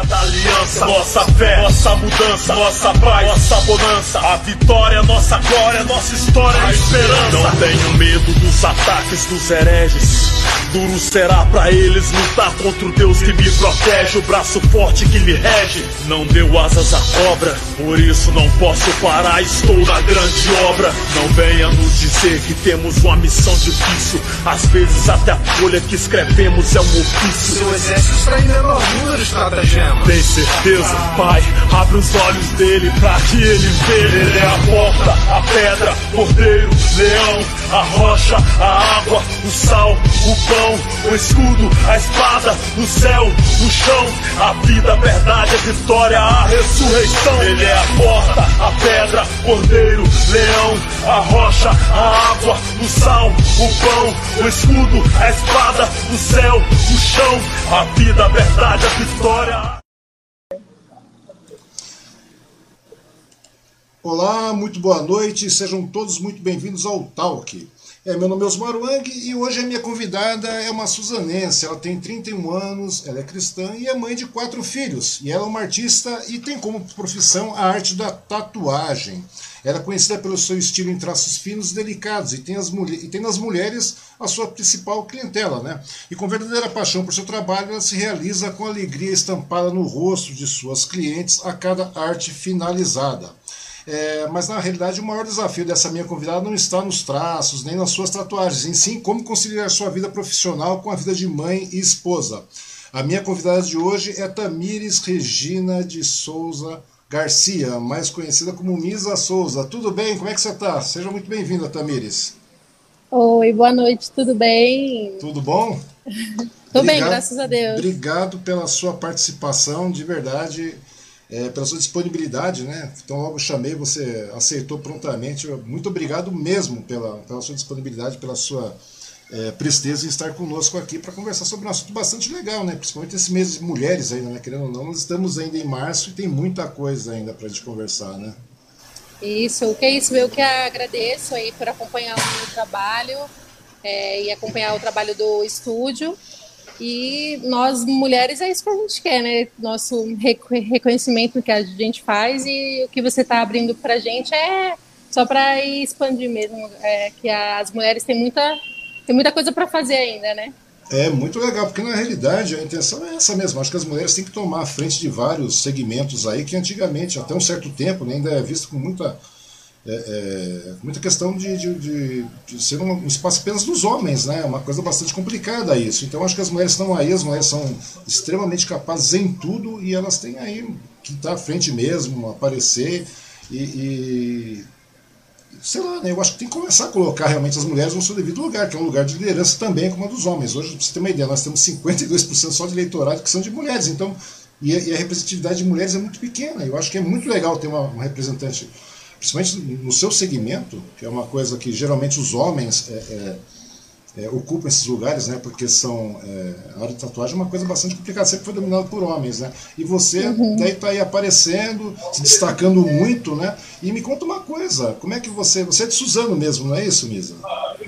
da aliança, nossa fé, nossa mudança, nossa paz, nossa bonança, a vitória, nossa glória, nossa história, a esperança. Não tenho medo dos ataques dos hereges. Duro será para eles lutar contra o Deus que me protege, o braço forte que me rege. Não deu asas à cobra, por isso não posso parar, estou na grande obra. Não venha nos dizer que temos uma missão difícil, às vezes até a folha que escrevemos é um ofício. Seu exército está em menor número, estratagema. Tem certeza, pai? Abre os olhos dele pra que ele veja. Ele é a porta, a pedra, cordeiro, leão, a rocha, a água, o sal, o pão o escudo, a espada, o céu, o chão, a vida, a verdade, a vitória, a ressurreição. Ele é a porta, a pedra, cordeiro, leão, a rocha, a água, o sal, o pão, o escudo, a espada, o céu, o chão, a vida, a verdade, a vitória. Olá, muito boa noite, sejam todos muito bem-vindos ao Talk. É, meu nome é Osmar Wang e hoje a minha convidada é uma suzanense. Ela tem 31 anos, ela é cristã e é mãe de quatro filhos. E ela é uma artista e tem como profissão a arte da tatuagem. Ela é conhecida pelo seu estilo em traços finos e delicados e tem, as e tem nas mulheres a sua principal clientela. Né? E com verdadeira paixão por seu trabalho, ela se realiza com alegria estampada no rosto de suas clientes a cada arte finalizada. É, mas na realidade o maior desafio dessa minha convidada não está nos traços, nem nas suas tatuagens, em sim como conciliar sua vida profissional com a vida de mãe e esposa. A minha convidada de hoje é Tamires Regina de Souza Garcia, mais conhecida como Misa Souza. Tudo bem? Como é que você está? Seja muito bem-vinda, Tamires. Oi, boa noite, tudo bem? Tudo bom? Tudo bem, graças a Deus. Obrigado pela sua participação, de verdade é, pela sua disponibilidade, né? Então logo chamei, você aceitou prontamente. Muito obrigado mesmo pela, pela sua disponibilidade, pela sua é, presteza em estar conosco aqui para conversar sobre um assunto bastante legal, né? Principalmente esse mês de mulheres ainda, né? Querendo ou não, nós estamos ainda em março e tem muita coisa ainda para a gente conversar, né? Isso, que é isso? Eu que agradeço aí por acompanhar o meu trabalho é, e acompanhar o trabalho do estúdio. E nós, mulheres, é isso que a gente quer, né? Nosso reconhecimento que a gente faz e o que você está abrindo para a gente é só para expandir mesmo. É, que as mulheres têm muita, têm muita coisa para fazer ainda, né? É muito legal, porque na realidade a intenção é essa mesmo. Acho que as mulheres têm que tomar a frente de vários segmentos aí que antigamente, até um certo tempo, né, ainda é visto com muita é, é, muita questão de, de, de, de ser um, espaço apenas dos homens, né? Uma coisa bastante complicada isso. Então acho que as mulheres estão aí, as mulheres são extremamente capazes em tudo e elas têm aí que estar à frente mesmo, aparecer e, e sei lá, né? Eu acho que tem que começar a colocar realmente as mulheres no seu devido lugar, que é um lugar de liderança também como a dos homens. Hoje, para você ter uma ideia, nós temos 52% só de eleitorado que são de mulheres, então e a, e a, representatividade de mulheres é muito pequena. Eu acho que é muito legal ter uma, uma representante principalmente no seu segmento, que é uma coisa que geralmente os homens é, é, é, ocupam esses lugares, né? Porque são é, a área de tatuagem é uma coisa bastante complicada, sempre foi dominada por homens, né? E você uhum. daí está aí aparecendo, se destacando muito, né? E me conta uma coisa, como é que você, você é de Suzano mesmo, não é isso, Misa?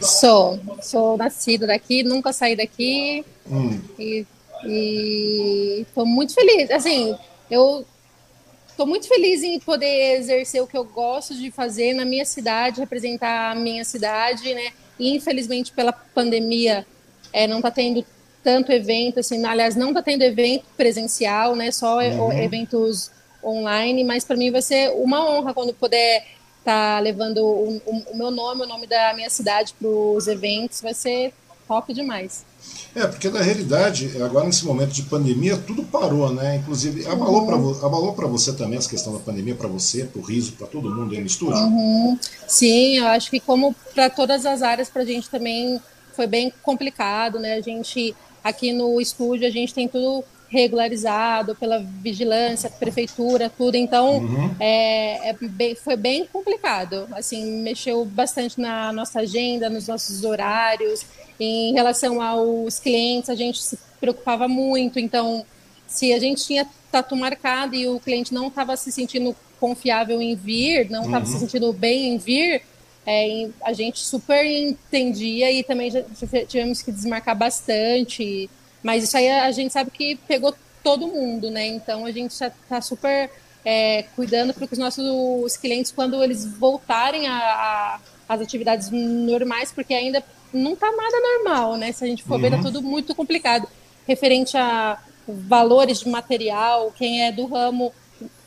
Sou, sou nascido daqui, nunca saí daqui hum. e estou muito feliz. Assim, eu Estou muito feliz em poder exercer o que eu gosto de fazer na minha cidade, representar a minha cidade, né? E, infelizmente, pela pandemia, é, não está tendo tanto evento, assim, aliás, não está tendo evento presencial, né? Só uhum. eventos online, mas para mim vai ser uma honra quando puder estar tá levando o, o, o, meu nome, o nome da minha cidade para os eventos, vai ser top demais. É, porque na realidade, agora nesse momento de pandemia, tudo parou, né? Inclusive, abalou uhum. para abalou você também essa questão da pandemia, para você, para o riso, para todo mundo aí no estúdio? Uhum. Sim, eu acho que como para todas as áreas, para a gente também foi bem complicado, né? A gente, aqui no estúdio, a gente tem tudo regularizado pela vigilância, prefeitura, tudo. Então, uhum. é, é bem, foi bem complicado. Assim, mexeu bastante na nossa agenda, nos nossos horários. Em relação aos clientes, a gente se preocupava muito. Então, se a gente tinha tatu marcado e o cliente não estava se sentindo confiável em vir, não estava uhum. se sentindo bem em vir, é, a gente super entendia e também já tivemos que desmarcar bastante. Mas isso aí a gente sabe que pegou todo mundo, né? Então a gente já está super é, cuidando para que os nossos clientes, quando eles voltarem a, a, atividades normais, porque ainda não está nada normal, né? Se a gente for uhum. ver, tá tudo muito complicado. Referente a valores de material, quem é do ramo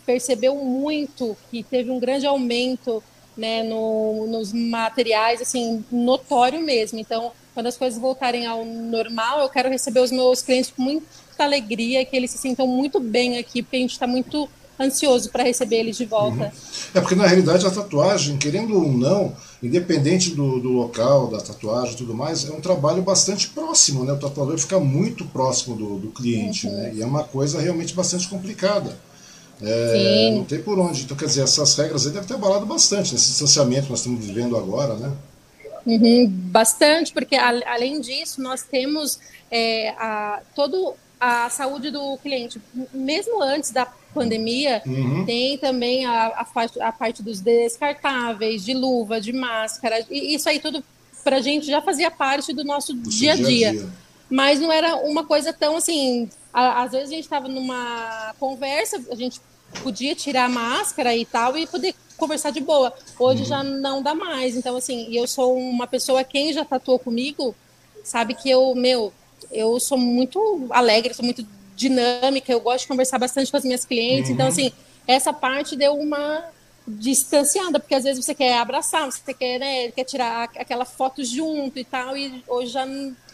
percebeu muito que teve um grande aumento né, no, nos materiais, assim, notório mesmo. Então, quando as coisas voltarem ao normal, eu quero receber os meus clientes com muita alegria, que eles se sintam muito bem aqui, porque a gente está muito ansioso para receber eles de volta. Uhum. É porque na realidade a tatuagem, querendo ou não, independente do, do local, da tatuagem e tudo mais, é um trabalho bastante próximo, né? O tatuador fica muito próximo do, do cliente, uhum. né? E é uma coisa realmente bastante complicada. É, não tem por onde. Então, quer dizer, essas regras aí devem ter abalado bastante nesse distanciamento que nós estamos vivendo agora, né? Uhum, bastante, porque a, além disso, nós temos é, a, todo a saúde do cliente. Mesmo antes da pandemia, uhum. tem também a, a, a, parte dos descartáveis, de luva, de máscara, e isso aí tudo para a gente já fazia parte do nosso dia a dia. dia. Mas não era uma coisa tão assim. Às vezes a gente estava numa conversa, a gente podia tirar a máscara e tal, e poder conversar de boa. Hoje uhum. já não dá mais. Então, assim, eu sou uma pessoa, quem já tatuou comigo, sabe que eu, meu, eu sou muito alegre, sou muito dinâmica, eu gosto de conversar bastante com as minhas clientes. Então, uhum. Então, assim, essa parte deu uma distanciada, porque às vezes você quer abraçar, você quer, né, quer tirar aquela foto junto e tal, e hoje já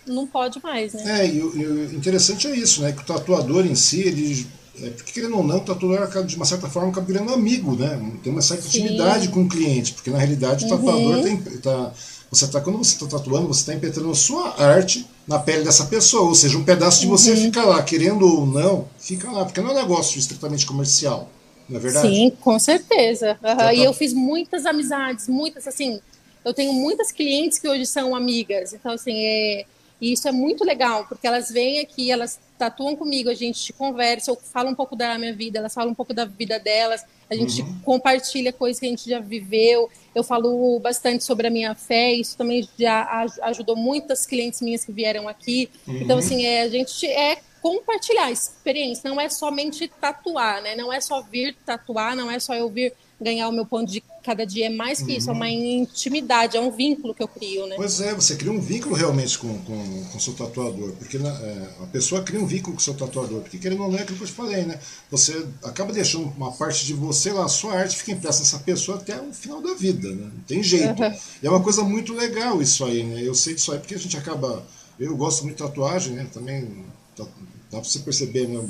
não pode mais, né? É, e o interessante é isso, né, que o tatuador em si, ele, é, porque querendo ou não, o tatuador acaba, de uma certa forma acaba virando amigo, né, tem uma certa Sim. intimidade com o cliente, porque na realidade o tatuador uhum. tem, tá, você tá, quando você está tatuando, você está impetrando a sua arte na pele dessa pessoa, ou seja, um pedaço de você uhum. fica lá, querendo ou não, fica lá, porque não é um negócio estritamente comercial, não é verdade? Sim, com certeza. Uhum. Então, e eu fiz muitas amizades, muitas, assim, eu tenho muitas clientes que hoje são amigas, então, assim, é, isso é muito legal, porque elas vêm aqui, elas tatuam comigo, a gente conversa, eu falo um pouco da minha vida, elas falam um pouco da vida delas, a gente uhum. compartilha coisas que a gente já viveu. Eu falo bastante sobre a minha fé, isso também já ajudou muitas clientes minhas que vieram aqui. Uhum. Então, assim, é, a gente é compartilhar experiência, não é somente tatuar, né? Não é só vir tatuar, não é só eu vir ganhar o meu ponto de cada dia é mais que uhum. isso, é uma uhum. intimidade, é um vínculo que eu crio, né? Pois é, você cria um vínculo realmente com o com, com seu tatuador, porque né, é, a pessoa cria um vínculo com o seu tatuador, porque querendo ou não é aquilo que eu te falei, né? Você acaba deixando uma parte de você lá, a sua arte fica impressa nessa pessoa até o final da vida, né? Não tem jeito. Uhum. E é uma coisa muito legal isso aí, né? Eu sei disso aí porque a gente acaba. Eu gosto muito de tatuagem, né? Também dá, dá pra você perceber, né?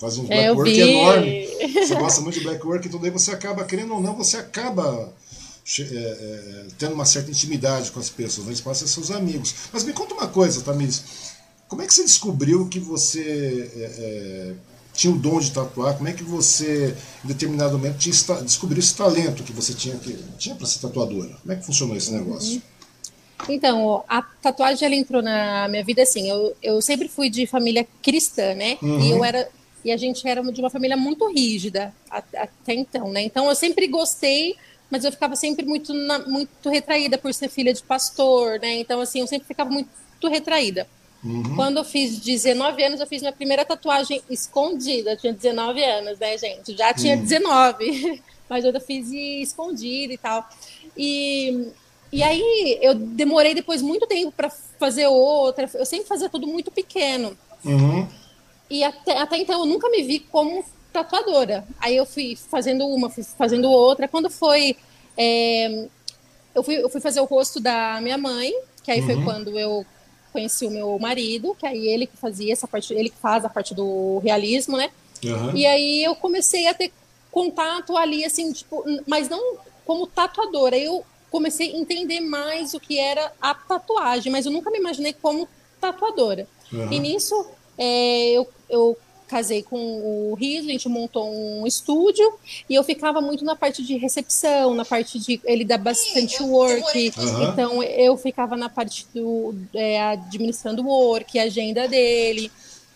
Faz um é, black work enorme. Você gosta muito de black work, então daí você acaba, querendo ou não, você acaba é, é, tendo uma certa intimidade com as pessoas, né? eles passam a ser seus amigos. Mas me conta uma coisa, Tamiris. Como é que você descobriu que você é, é, tinha o dom de tatuar? Como é que você, em determinado momento, tinha, descobriu esse talento que você tinha, que, tinha para ser tatuadora? Como é que funcionou esse negócio? Uhum. Então, a tatuagem ela entrou na minha vida assim. Eu, eu sempre fui de família cristã, né? Uhum. E eu era e a gente era de uma família muito rígida até então, né? Então eu sempre gostei, mas eu ficava sempre muito, muito retraída por ser filha de pastor, né? Então, assim, eu sempre ficava muito retraída. Uhum. Quando eu fiz 19 anos, eu fiz minha primeira tatuagem escondida. Eu tinha 19 anos, né, gente? Já tinha uhum. 19, mas eu fiz escondida e tal. E, e aí eu demorei depois muito tempo para fazer outra. Eu sempre fazia tudo muito pequeno. Uhum. E até, até então eu nunca me vi como tatuadora. Aí eu fui fazendo uma, fui fazendo outra. Quando foi. É, eu, fui, eu fui fazer o rosto da minha mãe, que aí uhum. foi quando eu conheci o meu marido, que aí ele que fazia essa parte, ele que faz a parte do realismo, né? Uhum. E aí eu comecei a ter contato ali, assim, tipo, mas não como tatuadora. Eu comecei a entender mais o que era a tatuagem, mas eu nunca me imaginei como tatuadora. Uhum. E nisso é, eu, eu casei com o Riso, a gente montou um estúdio e eu ficava muito na parte de recepção, na parte de ele dá bastante work, uhum. então eu ficava na parte do é, administrando o work, a agenda dele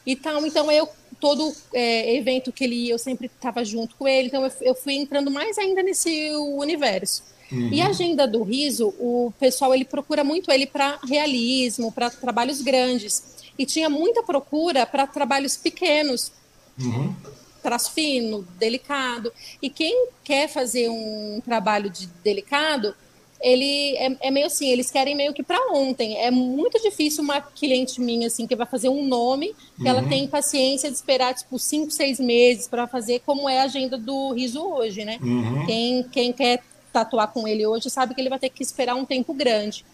e tal. Então eu todo é, evento que ele ia, eu sempre estava junto com ele, então eu, eu, fui entrando mais ainda nesse universo. Uhum. E a agenda do Riso, o pessoal ele procura muito ele para realismo, para trabalhos grandes e tinha muita procura para trabalhos pequenos. Uhum. Traço fino, delicado. E quem quer fazer um trabalho de delicado, ele é, é, meio assim, eles querem meio que para ontem. É muito difícil uma cliente minha, assim, que vai fazer um nome, que uhum. ela tem paciência de esperar, tipo, cinco, seis meses para fazer, como é a agenda do riso hoje, né? Uhum. Quem, quem quer tatuar com ele hoje sabe que ele vai ter que esperar um tempo grande.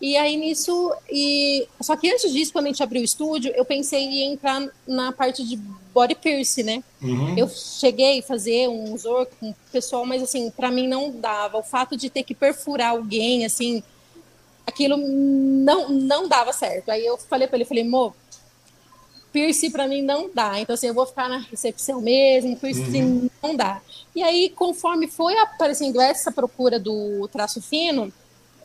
E aí nisso, e só que antes disso, quando a gente abriu o estúdio, eu pensei em entrar na parte de body piercing, né? Uhum. Eu cheguei a fazer um zor com o pessoal, mas assim, para mim não dava. O fato de ter que perfurar alguém, assim, aquilo não não dava certo. Aí eu falei para ele, falei, mo, piercing para mim não dá. Então assim, eu vou ficar na recepção mesmo, piercing uhum. não dá. E aí, conforme foi aparecendo essa procura do traço fino,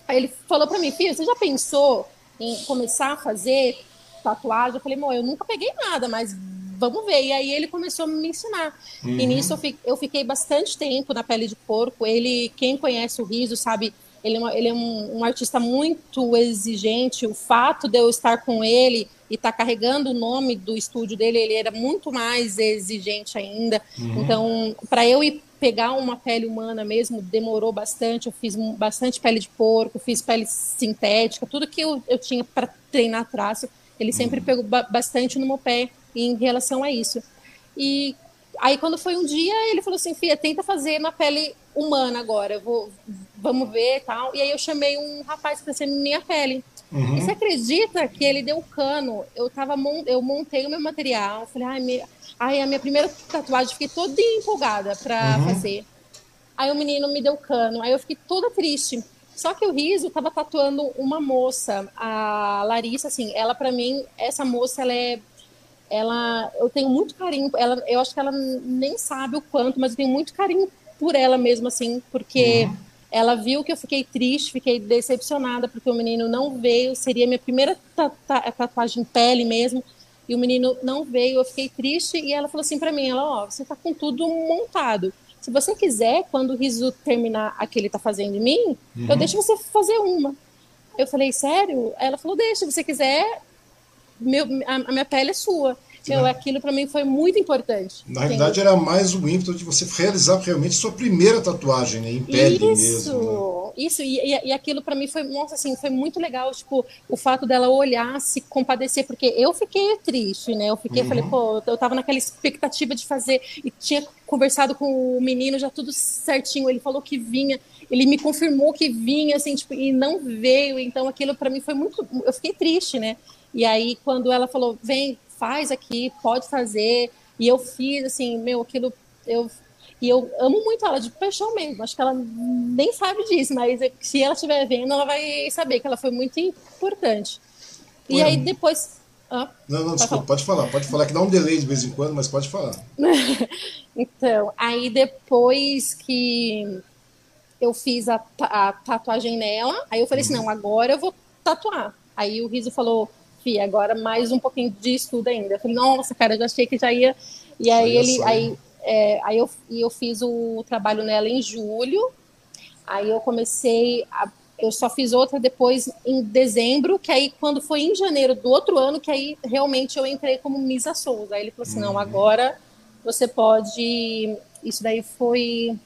Aí ele falou para mim, filho, você já pensou em começar a fazer tatuagem? Eu falei, amor, eu nunca peguei nada, mas vamos ver. E aí ele começou a me ensinar. Uhum. E nisso eu, fiquei bastante tempo na pele de porco. Ele, quem conhece o riso, sabe, ele é, uma, ele é um, um, artista muito exigente. O fato de eu estar com ele e estar tá carregando o nome do estúdio dele, ele era muito mais exigente ainda. Uhum. Então, para eu ir pegar uma pele humana mesmo demorou bastante. Eu fiz bastante pele de porco, fiz pele sintética, tudo que eu, eu tinha para treinar traço, ele sempre uhum. pegou ba bastante no meu pé em relação a isso. E aí, quando foi um dia, ele falou assim: Fia, tenta fazer na pele humana agora, vou, vamos ver tal. E aí, eu chamei um rapaz para ser minha pele. Uhum. E você acredita que ele deu cano? Eu, tava, eu montei o meu material, falei, ai, minha, ai, a minha primeira tatuagem, fiquei toda empolgada para uhum. fazer. Aí o menino me deu cano, aí eu fiquei toda triste. Só que o Riso estava tatuando uma moça, a Larissa, assim, ela para mim, essa moça, ela é ela eu tenho muito carinho, ela eu acho que ela nem sabe o quanto, mas eu tenho muito carinho por ela mesmo assim, porque uhum. ela viu que eu fiquei triste, fiquei decepcionada porque o menino não veio, seria minha primeira tatuagem em pele mesmo e o menino não veio, eu fiquei triste e ela falou assim para mim, ela, ó, você tá com tudo montado. Se você quiser, quando o riso terminar a que ele tá fazendo em mim, uhum. eu deixo você fazer uma. Eu falei, sério? Ela falou, deixa, se você quiser, meu, a, a minha pele é sua. Né? aquilo para mim foi muito importante. Na realidade, era mais o ímpeto de você realizar realmente sua primeira tatuagem, né? Em pele isso, mesmo. Né? Isso, e, e, e aquilo para mim foi, nossa, assim, foi muito legal, tipo, o fato dela olhar, se compadecer, porque eu fiquei triste, né? Eu fiquei, uhum. falei, pô, eu tava naquela expectativa de fazer, e tinha conversado com o menino, já tudo certinho, ele falou que vinha, ele me confirmou que vinha, assim, tipo, e não veio, então aquilo para mim foi muito, eu fiquei triste, né? E aí, quando ela falou, vem, faz aqui, pode fazer. E eu fiz, assim, meu, aquilo. Eu, e eu amo muito ela de paixão mesmo. Acho que ela nem sabe disso, mas se ela estiver vendo, ela vai saber que ela foi muito importante. E aí depois. Ah, não, não, desculpa, falar. pode falar, pode falar, que dá um delay de vez em quando, mas pode falar. então, aí depois que eu fiz a, a, tatuagem nela, aí eu falei assim, uhum. não, agora eu vou tatuar. Aí o Riso falou, Agora mais um pouquinho de estudo ainda. Eu falei, nossa, cara, eu já achei que já ia. E aí ele. Aí, é, aí eu, eu fiz o trabalho nela em julho. Aí eu comecei a, eu só fiz outra depois em dezembro, que aí quando foi em janeiro do outro ano, que aí realmente eu entrei como Misa Souza. Aí ele falou assim, uhum. não, agora você pode. Isso daí foi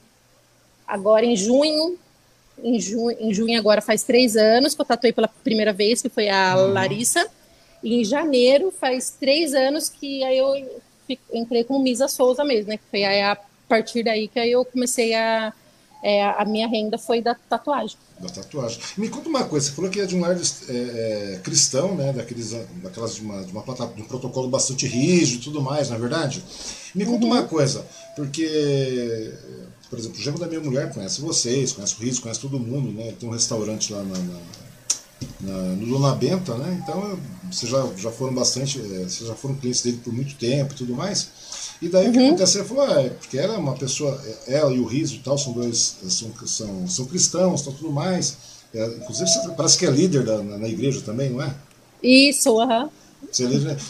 agora em junho, em junho, em junho agora faz três anos que eu tatuei pela primeira vez, que foi a uhum. Larissa. E em janeiro, faz três anos que aí eu entrei com Misa Souza mesmo, né? Que foi aí a partir daí que aí eu comecei a. É, a minha renda foi da tatuagem. Da tatuagem. Me conta uma coisa, você falou que é de um lar é, é, cristão, né? Daqueles, daquelas de, uma, de, uma, de um protocolo bastante rígido e tudo mais, não é verdade? Me conta uhum. uma coisa, porque, por exemplo, o genro da minha mulher conhece vocês, conhece o Riso, conhece todo mundo, né? Tem um restaurante lá na, na na, no Dona Benta, né? Então vocês já, já foram bastante, é, vocês já foram clientes dele por muito tempo e tudo mais. E daí uhum. o que uhum. aconteceu? Ele falou, ah, é, porque ela é uma pessoa, é, ela e o Riso e tal, são dois, são, são, são cristãos, tal, tudo mais. É, inclusive, parece que é líder da, na, na igreja também, não é? Isso, aham. Uhum.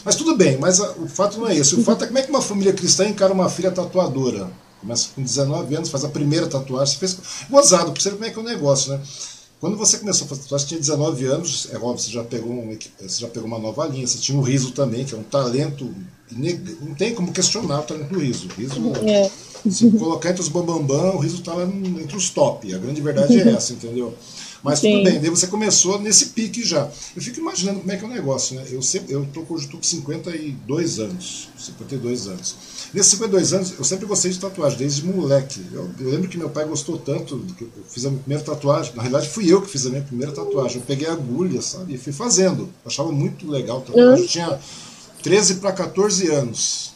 Mas tudo bem, mas a, o fato não é esse. O fato é como é que uma família cristã encara uma filha tatuadora. Começa com 19 anos, faz a primeira tatuagem. Você fez gozado, pra você ver como é que é o negócio, né? Quando você começou a fazer tatuagem, tinha 19 anos, é óbvio, você já pegou, um, você já pegou uma nova linha, você tinha o riso também, que é um talento não tem como questionar o talento do riso. O riso é. Se colocar entre os bambambam, o riso está entre os top. A grande verdade é essa, entendeu? Mas Sim. tudo bem, daí você começou nesse pique já. Eu fico imaginando como é que é o negócio, né? Eu sempre, eu tô, hoje estou com 52 anos. 52 anos. Nesses 52 anos, eu sempre gostei de tatuagem, desde moleque. Eu, eu lembro que meu pai gostou tanto que eu fiz a minha primeira tatuagem. Na realidade, fui eu que fiz a minha primeira tatuagem. Eu peguei a agulha, sabe? E fui fazendo. Eu achava muito legal tatuagem. Eu tinha 13 para 14 anos.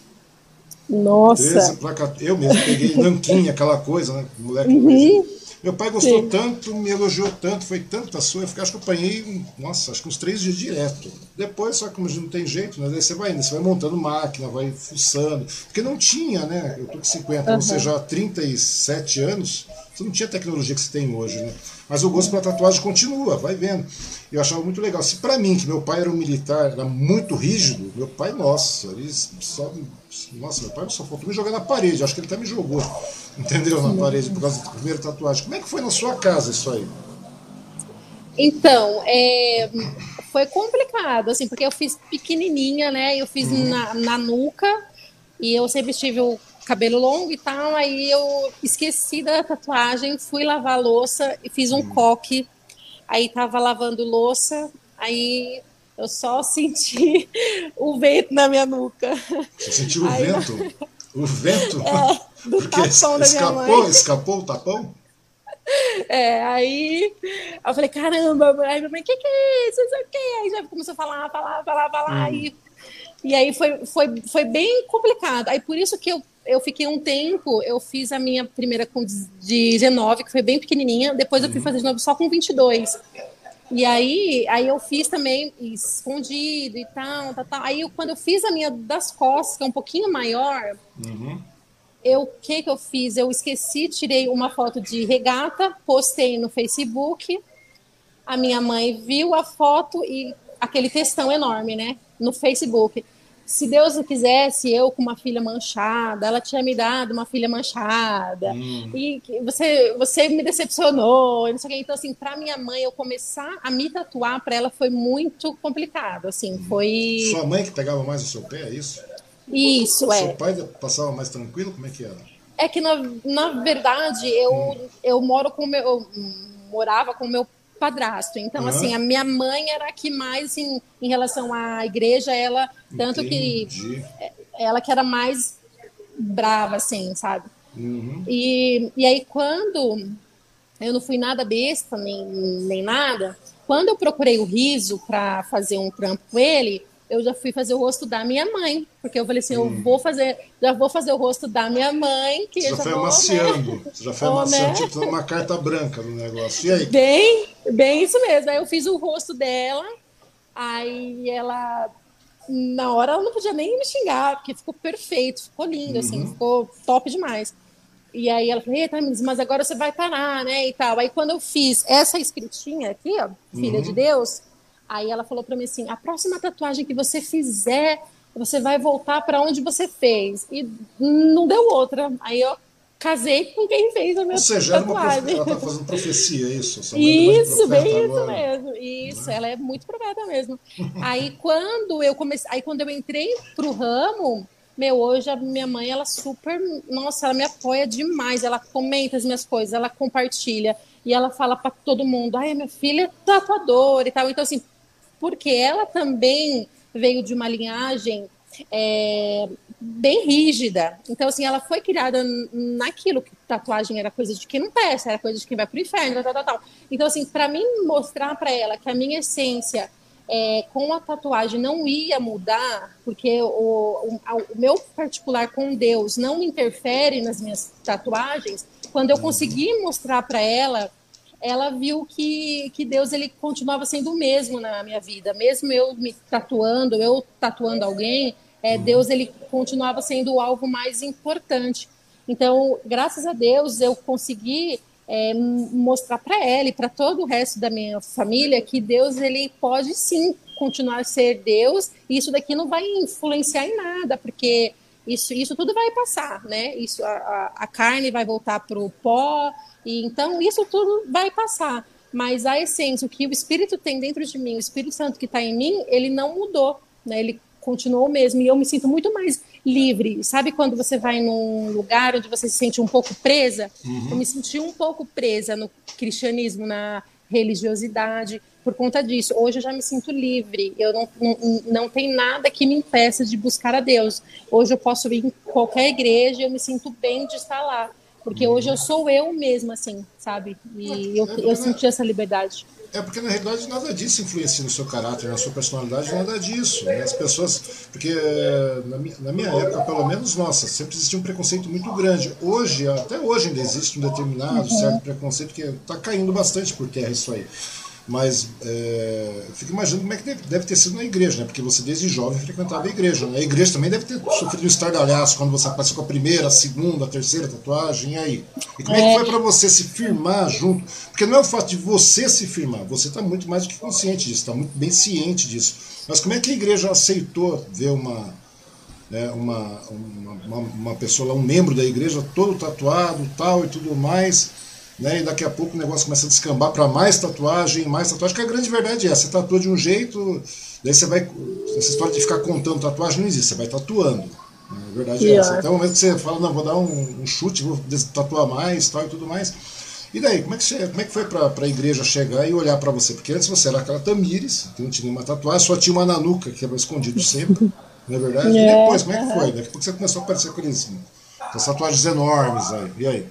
Nossa! Eu mesmo peguei nanquinha, aquela coisa, né? Moleque. Uhum. Meu pai gostou Sim. tanto, me elogiou tanto, foi tanta sua, eu acho que eu apanhei, nossa, acho que uns três dias direto. Depois, só que como não tem jeito, né? Daí você vai indo, você vai montando máquina, vai fuçando. Porque não tinha, né? Eu tô com 50, uhum. você já há 37 anos, você não tinha a tecnologia que você tem hoje, né? Mas o gosto pela tatuagem continua, vai vendo. Eu achava muito legal. Se para mim, que meu pai era um militar, era muito rígido, meu pai, nossa, ele só. Nossa, meu pai só faltou me jogar na parede, acho que ele até me jogou, entendeu? Na parede, por causa da primeira tatuagem. Como é que foi na sua casa isso aí? Então, é, foi complicado, assim, porque eu fiz pequenininha, né? Eu fiz uhum. na, na nuca e eu sempre tive o cabelo longo e tal. Aí eu esqueci da tatuagem, fui lavar a louça e fiz um uhum. coque. Aí tava lavando louça, aí eu só senti o vento na minha nuca. Você sentiu o aí, vento? O vento? É, do Porque tapão da escapou, minha mãe. escapou o tapão? É, aí eu falei, caramba, aí minha mãe, o que, que é isso? Isso aqui? Aí já começou a falar, falar, falar, falar. Hum. E, e aí foi, foi, foi bem complicado. Aí por isso que eu, eu fiquei um tempo, eu fiz a minha primeira com 19, que foi bem pequenininha, depois eu fui uhum. fazer de novo só com 22. E aí, aí eu fiz também escondido e tal, tal, tal. Aí eu, quando eu fiz a minha das costas, que é um pouquinho maior, uhum. eu o que que eu fiz? Eu esqueci, tirei uma foto de regata, postei no Facebook. A minha mãe viu a foto e aquele textão enorme, né, no Facebook se Deus não quisesse eu com uma filha manchada, ela tinha me dado uma filha manchada, hum. e você, você me decepcionou, não sei o que. Então, assim, para minha mãe, eu começar a me tatuar, para ela foi muito complicado, assim, hum. foi... Sua mãe que pegava mais o seu pé, é isso? Isso, é. Seu pai passava mais tranquilo? Como é que era? É que, na, na verdade, eu, hum. eu moro com meu... Eu morava com meu padrasto. Então, uhum. assim, a minha mãe era a que mais, assim, em relação à igreja, ela, tanto Entendi. que ela que era mais brava, assim, sabe? Uhum. E, e aí, quando eu não fui nada besta, nem, nem nada, quando eu procurei o riso para fazer um trampo com ele, eu já fui fazer o rosto da minha mãe, porque eu falei assim, hum. eu vou fazer, já vou fazer o rosto da minha mãe, que Você já, já foi vou, amaciando, né? Você já foi oh, amaciando, né? tipo uma carta branca no negócio. E aí? Bem, bem isso mesmo. Aí eu fiz o rosto dela, aí ela na hora ela não podia nem me xingar, porque ficou perfeito, ficou lindo, assim, uhum. assim, ficou top demais. E aí ela falou, eita, mas agora você vai parar, né, e tal. Aí quando eu fiz essa escritinha aqui, ó, Filha uhum. de Deus, Aí ela falou para mim assim: a próxima tatuagem que você fizer, você vai voltar para onde você fez. E não deu outra. Aí eu casei com quem fez a minha Ou seja, tatuagem. ela está fazendo profecia, isso? Isso, bem isso mesmo. Isso, ela é muito profeta mesmo. aí quando eu comecei, aí quando eu entrei pro ramo, meu, hoje a minha mãe, ela super, nossa, ela me apoia demais, ela comenta as minhas coisas, ela compartilha e ela fala para todo mundo, ai, minha filha é tatuadora e tal. Então assim, porque ela também veio de uma linhagem é, bem rígida. Então, assim, ela foi criada naquilo que tatuagem era coisa de quem não presta, era coisa de quem vai pro inferno, tal, tal, tal. Então, assim, para mim mostrar para ela que a minha essência é, com a tatuagem não ia mudar, porque o, o, o, meu particular com Deus não interfere nas minhas tatuagens, quando eu consegui mostrar para ela ela viu que, que Deus ele continuava sendo o mesmo na minha vida, mesmo eu me tatuando, eu tatuando alguém, é, uhum. Deus ele continuava sendo o alvo mais importante. Então, graças a Deus, eu consegui é, mostrar para ela e para todo o resto da minha família que Deus ele pode sim continuar a ser Deus. E isso daqui não vai influenciar em nada, porque isso, isso tudo vai passar, né? Isso, a, a carne vai voltar para o pó, e então isso tudo vai passar. Mas a essência, o que o Espírito tem dentro de mim, o Espírito Santo que está em mim, ele não mudou, né? Ele continuou mesmo. E eu me sinto muito mais livre. Sabe quando você vai num lugar onde você se sente um pouco presa? Uhum. Eu me senti um pouco presa no cristianismo, na religiosidade, por conta disso. Hoje eu já me sinto livre. Eu não, não, não tem nada que me impeça de buscar a Deus. Hoje eu posso ir em qualquer igreja e eu me sinto bem de estar lá. Porque hoje eu sou eu mesma, assim, sabe? E eu, eu senti essa liberdade. É porque na realidade nada disso influencia no seu caráter, na sua personalidade, nada disso. Né? As pessoas. Porque na minha, na minha, época, pelo menos nossa, sempre existia um preconceito muito grande. Hoje, até hoje ainda existe um determinado uhum. certo preconceito que está caindo bastante por terra isso aí. Mas é, fico imaginando como é que deve, deve, ter sido na igreja, né? Porque você desde jovem frequentava a igreja. Né? A igreja também deve ter sofrido um estardalhaço quando você apareceu com a primeira, a segunda, a terceira tatuagem, e aí? E como é, é que foi para você se firmar junto? Porque não é o fato de você se firmar, você está muito mais do que consciente disso, está muito bem ciente disso. Mas como é que a igreja aceitou ver uma, né, uma, uma, uma, pessoa lá, um membro da igreja, todo tatuado tal e tudo mais? Né? E daqui a pouco o negócio começa a descambar para mais tatuagem, mais tatuagem, que a grande verdade é você tatua de um jeito, daí você vai. Essa história de ficar contando tatuagem não existe, você vai tatuando. Né? A verdade é essa. Até o momento que você fala, não, vou dar um, um chute, vou tatuar mais tal e tudo mais. E daí, como é que, você, como é que foi para a igreja chegar e olhar para você? Porque antes você era aquela Tamires, que não tinha nenhuma tatuagem, só tinha uma nanuca que era escondido sempre, não é verdade? É. E depois, como é que foi? Daqui a pouco você começou a aparecer com aqueles, com tatuagens enormes aí. E aí?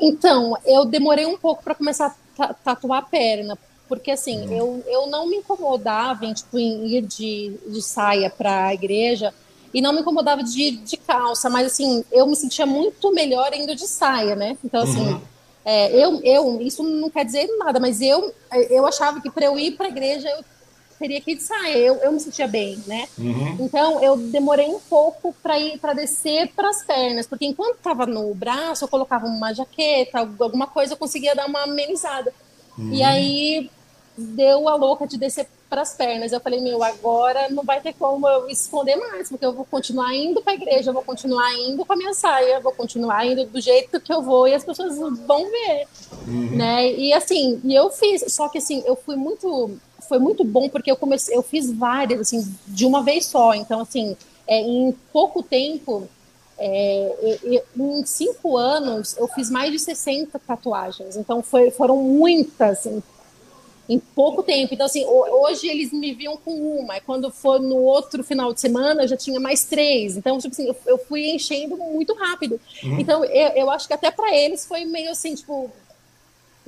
Então, eu demorei um pouco para começar a tatuar a perna, porque assim, uhum. eu, eu não me incomodava em, tipo, em ir de, de saia para a igreja e não me incomodava de ir de calça, mas assim, eu me sentia muito melhor indo de saia, né? Então, assim, uhum. é, eu, eu, isso não quer dizer nada, mas eu, eu achava que para eu ir para a igreja eu teria que ir de saia. Eu, eu me sentia bem, né? Uhum. Então eu demorei um pouco para ir para descer para as pernas, porque enquanto estava no braço eu colocava uma jaqueta, alguma coisa, eu conseguia dar uma amenizada. Uhum. E aí deu a louca de descer para as pernas. Eu falei, meu, agora não vai ter como eu esconder mais, porque eu vou continuar indo para a igreja, eu vou continuar indo com a minha saia, vou continuar indo do jeito que eu vou e as pessoas vão ver, uhum. né? E assim, e eu fiz, só que assim, eu fui muito foi muito bom porque eu comecei, eu fiz várias assim de uma vez só. Então assim, é, em pouco tempo, é, eu, em cinco anos, eu fiz mais de 60 tatuagens. Então foi, foram muitas em, em pouco tempo. Então assim, hoje eles me viam com uma. E quando for no outro final de semana, eu já tinha mais três. Então tipo assim, eu, eu fui enchendo muito rápido. Uhum. Então eu, eu acho que até para eles foi meio assim tipo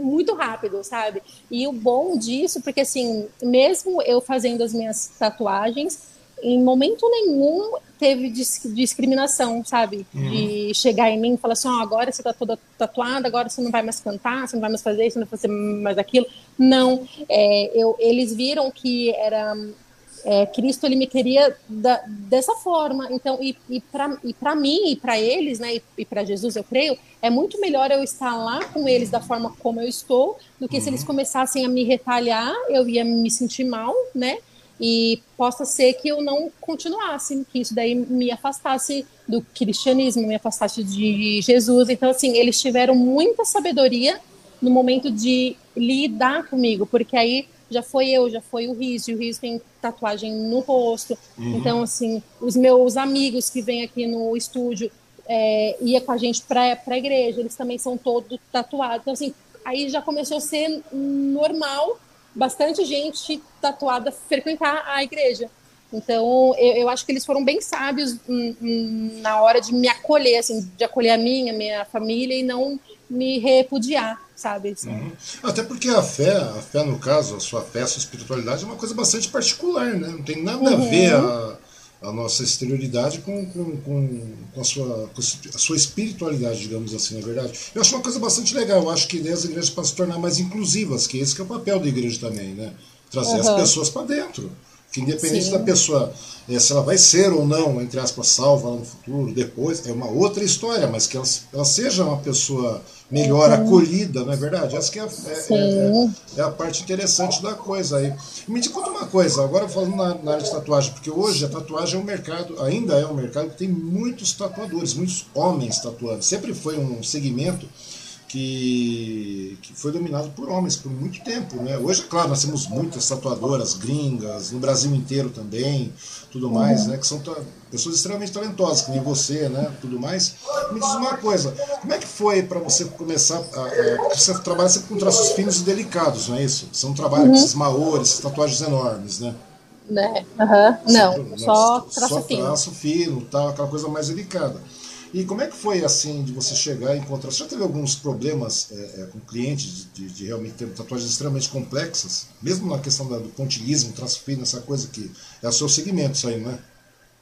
muito rápido, sabe? E o bom disso, porque assim, mesmo eu fazendo as minhas tatuagens, em momento nenhum teve discriminação, sabe? Uhum. De chegar em mim e falar assim, oh, agora você tá toda tatuada, agora você não vai mais cantar, você não vai mais fazer isso, não vai fazer mais aquilo. Não, é, eu, eles viram que era é, Cristo ele me queria da, dessa forma. Então, e, e para mim e para eles, né, e, e para Jesus, eu creio, é muito melhor eu estar lá com eles da forma como eu estou, do que uhum. se eles uhum. começassem a me retalhar, eu ia me sentir mal, né? E possa ser que eu não continuasse, que isso daí me afastasse do cristianismo, me afastasse de Jesus. Então, assim, eles tiveram muita sabedoria no momento de lidar comigo, porque aí já foi eu, já foi o Riz, e o Riz tem tatuagem no rosto. Uhum. Então, assim, os meus amigos que vêm aqui no estúdio é, ia com a gente para a igreja, eles também são todos tatuados. Então, assim, aí já começou a ser normal bastante gente tatuada frequentar a igreja. Então, eu, eu, acho que eles foram bem sábios hum, hum, na hora de me acolher, assim, de acolher a minha, minha família e não me repudiar, sabe? Assim. Uhum. Até porque a fé, a fé no caso, a sua fé, a sua espiritualidade é uma coisa bastante particular, né? Não tem nada uhum. a ver a, a nossa exterioridade com, com, com, com, a, sua, com a sua espiritualidade, digamos assim, na verdade. Eu acho uma coisa bastante legal. Eu acho que as igrejas podem se tornar mais inclusivas, que esse que é o papel da igreja também, né? Trazer uhum. as pessoas para dentro. Que independente Sim. da pessoa, é, se ela vai ser ou não, entre aspas, salva no futuro, depois, é uma outra história, mas que ela, ela seja uma pessoa melhor uhum. acolhida, não é verdade? Essa que é, é, é, é, a parte interessante da coisa aí. Me diga uma coisa, agora falando na, na, área de tatuagem, porque hoje a tatuagem é um mercado, ainda é um mercado que tem muitos tatuadores, muitos homens tatuando. Sempre foi um segmento que, que foi dominado por homens por muito tempo. Né? Hoje, claro, nós temos muitas tatuadoras gringas, no Brasil inteiro também, tudo mais, uhum. né? que são pessoas extremamente talentosas, que nem você, né? tudo mais. Me diz uma coisa, como é que foi para você começar a, a, Você trabalha sempre com traços finos e delicados, não é isso? Você não trabalha uhum. com esses maores, essas tatuagens enormes, né? Né? Uhum. Não, só traço só fino. traço fino, tal, aquela coisa mais delicada. E como é que foi assim de você chegar e encontrar? Você já teve alguns problemas é, é, com clientes de, de, de, realmente ter tatuagens extremamente complexas, mesmo na questão do pontilismo, traço fino, essa coisa que é o seu segmento, isso aí, não é?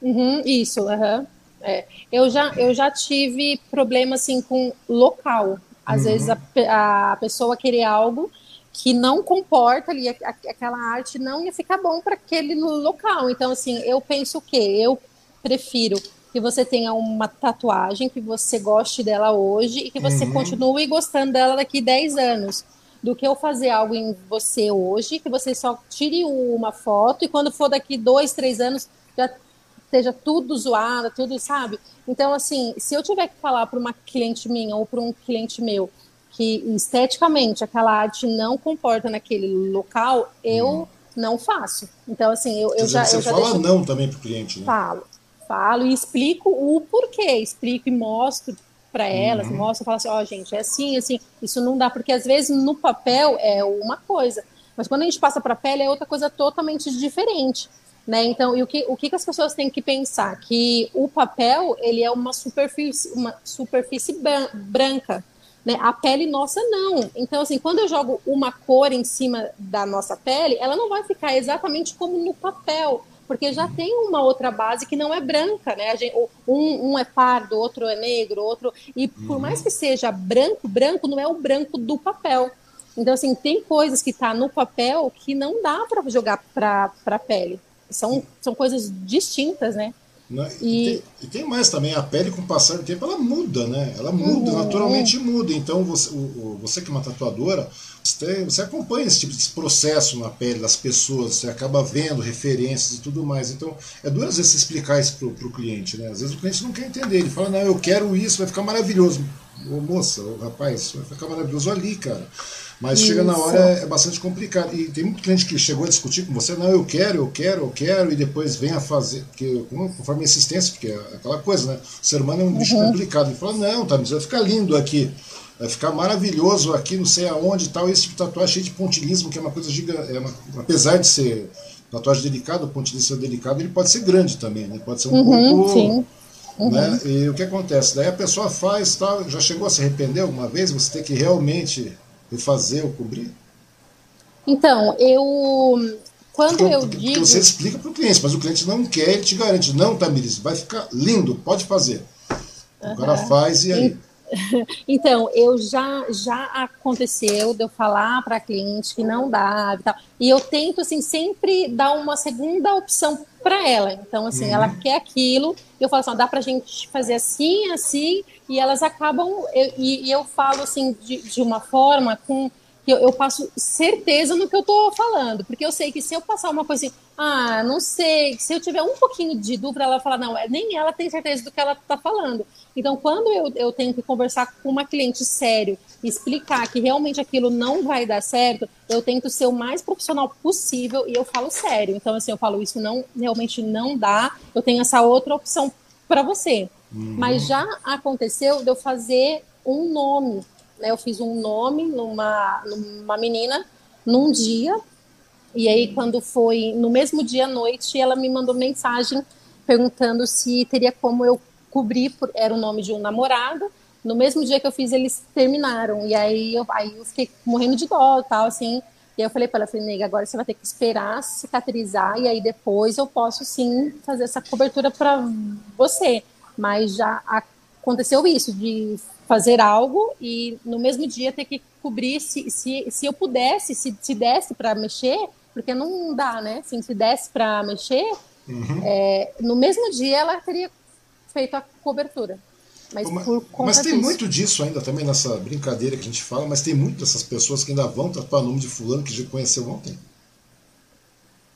Uhum, isso, uhum. é. eu, já, eu já tive problema assim com local. Às uhum. vezes a, a pessoa querer algo que não comporta ali, aquela arte não ia ficar bom para aquele local. Então, assim, eu penso o quê? Eu prefiro que você tenha uma tatuagem, que você goste dela hoje e que você uhum. continue gostando dela daqui 10 anos. Do que eu fazer algo em você hoje, que você só tire uma foto e quando for daqui dois, três anos já esteja tudo zoado, tudo, sabe? Então, assim, se eu tiver que falar para uma cliente minha ou para um cliente meu que esteticamente aquela arte não comporta naquele local, eu uhum. não faço. Então, assim, eu, eu já. Você eu já fala deixo... não também para o cliente, né? Falo falo e explico o porquê, explico e mostro para elas, uhum. mostro, falo assim, ó, oh, gente, é assim, assim, isso não dá, porque às vezes no papel é uma coisa, mas quando a gente passa para a pele é outra coisa totalmente diferente, né? Então, e o que, o que as pessoas têm que pensar? Que o papel, ele é uma superfície, uma superfície branca, né? A pele nossa não. Então, assim, quando eu jogo uma cor em cima da nossa pele, ela não vai ficar exatamente como no papel porque já tem uma outra base que não é branca, né? Gente, um, um, é pardo, outro é negro, outro. E por uhum. mais que seja branco, branco não é o branco do papel. Então, assim, tem coisas que tá no papel que não dá para jogar para a pele. São, são coisas distintas, né? Né? E... E, tem, e, tem, mais também, a pele com o passar do tempo ela muda, né? Ela muda, uhum. naturalmente muda. Então você, o, você que é uma tatuadora, você, você, acompanha esse tipo de processo na pele das pessoas, você acaba vendo referências e tudo mais. Então é duas vezes explicar isso pro, pro cliente, né? Às vezes o cliente não quer entender, ele fala, não, eu quero isso, vai ficar maravilhoso. Ô moça, ô, rapaz, vai ficar maravilhoso ali, cara. Mas Isso. chega na hora é, bastante complicado. E tem muito cliente que chegou a discutir com você, não, eu quero, eu quero, eu quero, e depois vem a fazer, porque, conforme a insistência, porque é aquela coisa, né? O ser humano é um bicho uhum. complicado. Ele fala, não, tá, mas vai ficar lindo aqui, vai ficar maravilhoso aqui, não sei aonde e tal. Esse tipo de tatuagem cheio de pontilismo, que é uma coisa gigante. É uma, apesar de ser tatuagem delicada, o pontilismo ser delicado, ele pode ser grande também, né? Pode ser um uhum, pouco. Sim. Uhum. Né? E o que acontece? Daí a pessoa faz, tal, já chegou a se arrepender alguma vez? Você tem que realmente refazer ou cobrir? Então, eu. Quando porque, eu porque, digo. Porque você explica para o cliente, mas o cliente não quer, ele te garante. Não, Tamiris, vai ficar lindo, pode fazer. Uhum. O cara faz e aí. Então, eu já já aconteceu de eu falar para cliente que não dá e tal. E eu tento assim sempre dar uma segunda opção para ela. Então, assim, uhum. ela quer aquilo, eu falo assim, dá para a gente fazer assim, assim, e elas acabam eu, e, e, eu falo assim de, de uma forma com que eu, eu, passo certeza no que eu estou falando, porque eu sei que se eu passar uma coisa assim, ah, não sei, se eu tiver um pouquinho de dúvida, ela fala, não, nem ela tem certeza do que ela está falando. Então, quando eu, eu tenho que conversar com uma cliente sério, explicar que realmente aquilo não vai dar certo, eu tento ser o mais profissional possível e eu falo sério. Então, assim, eu falo, isso não realmente não dá, eu tenho essa outra opção para você. Uhum. Mas já aconteceu de eu fazer um nome né? Eu fiz um nome numa, numa menina num dia, e aí quando foi no mesmo dia à noite, ela me mandou mensagem perguntando se teria como eu cobrir, por, era o nome de um namorado. No mesmo dia que eu fiz, eles terminaram. E aí eu, aí eu fiquei morrendo de dó tal, assim. E aí eu falei para ela, falei, nega, agora você vai ter que esperar cicatrizar e aí depois eu posso sim fazer essa cobertura para você. Mas já aconteceu isso, de fazer algo e no mesmo dia ter que cobrir se, se, se eu pudesse, se, se desse para mexer, porque não dá, né? Assim, se desse para mexer, uhum. é, no mesmo dia ela teria feito a cobertura. Mas, mas, tem disso. muito disso ainda também nessa brincadeira que a gente fala, mas tem muito dessas pessoas que ainda vão tatuar o nome de fulano que já conheceu ontem.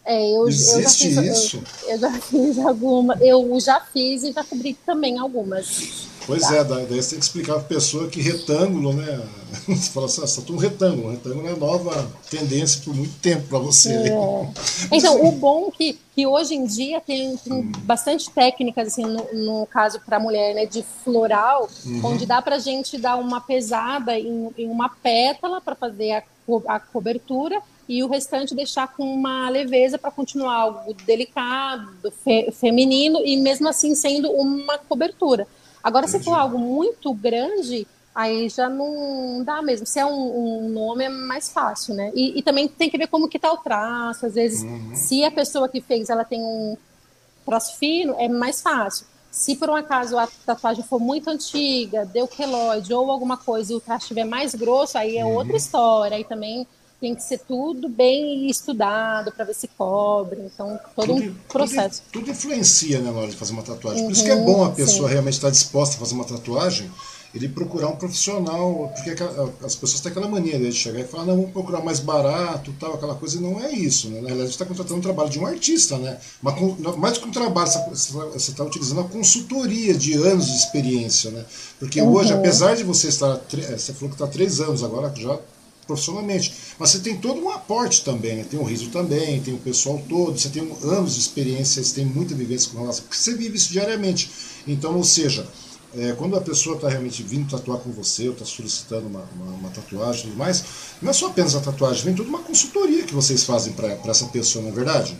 É, eu, Existe eu já fiz, isso? Eu, eu, já fiz alguma, eu já fiz e já cobri também algumas. Pois tá. é, daí você tem que explicar para a pessoa que retângulo, né? Você fala assim, ah, um retângulo. retângulo é nova tendência por muito tempo para você. É. Então, o bom que, que hoje em dia tem, tem hum. bastante técnicas, assim, no, no caso para a mulher, né, de floral, uhum. onde dá para a gente dar uma pesada em, em uma pétala para fazer a, a cobertura e o restante deixar com uma leveza para continuar algo delicado, fe, feminino e mesmo assim sendo uma cobertura. Agora, Entendi. se for algo muito grande, aí já não dá mesmo. Se é um, um nome, é mais fácil, né? E, e, também tem que ver como que tá o traço. Às vezes, uhum. se a pessoa que fez, ela tem um traço fino, é mais fácil. Se por um acaso a tatuagem for muito antiga, deu queloide ou alguma coisa e o traço estiver mais grosso, aí é uhum. outra história. Aí também tem que ser tudo bem estudado para ver se cobre. Então, todo tudo, um processo. Tudo, tudo, influencia né, na hora de fazer uma tatuagem. Por isso que é bom a uhum, pessoa sim. realmente estar disposta a fazer uma tatuagem, ele procurar um profissional, porque as pessoas têm aquela mania de chegar e falar, não, vamos procurar mais barato, tal, aquela coisa, e não é isso. Né? Na realidade, você está contratando um trabalho de um artista, né? Mas, mais do que um trabalho, você está utilizando a consultoria de anos de experiência, né? Porque uhum. hoje, apesar de você estar, você falou que está três anos agora, já profissionalmente. Mas você tem todo um aporte também, né? tem o riso também, tem o pessoal todo, você tem anos de experiência, você tem muita vivência com relação, porque você vive isso diariamente. Então, ou seja, é, quando a pessoa está realmente vindo tatuar com você, ou está solicitando uma, uma, uma, tatuagem e tudo mais, não é só apenas a tatuagem, vem toda uma consultoria que vocês fazem para essa pessoa, não é verdade?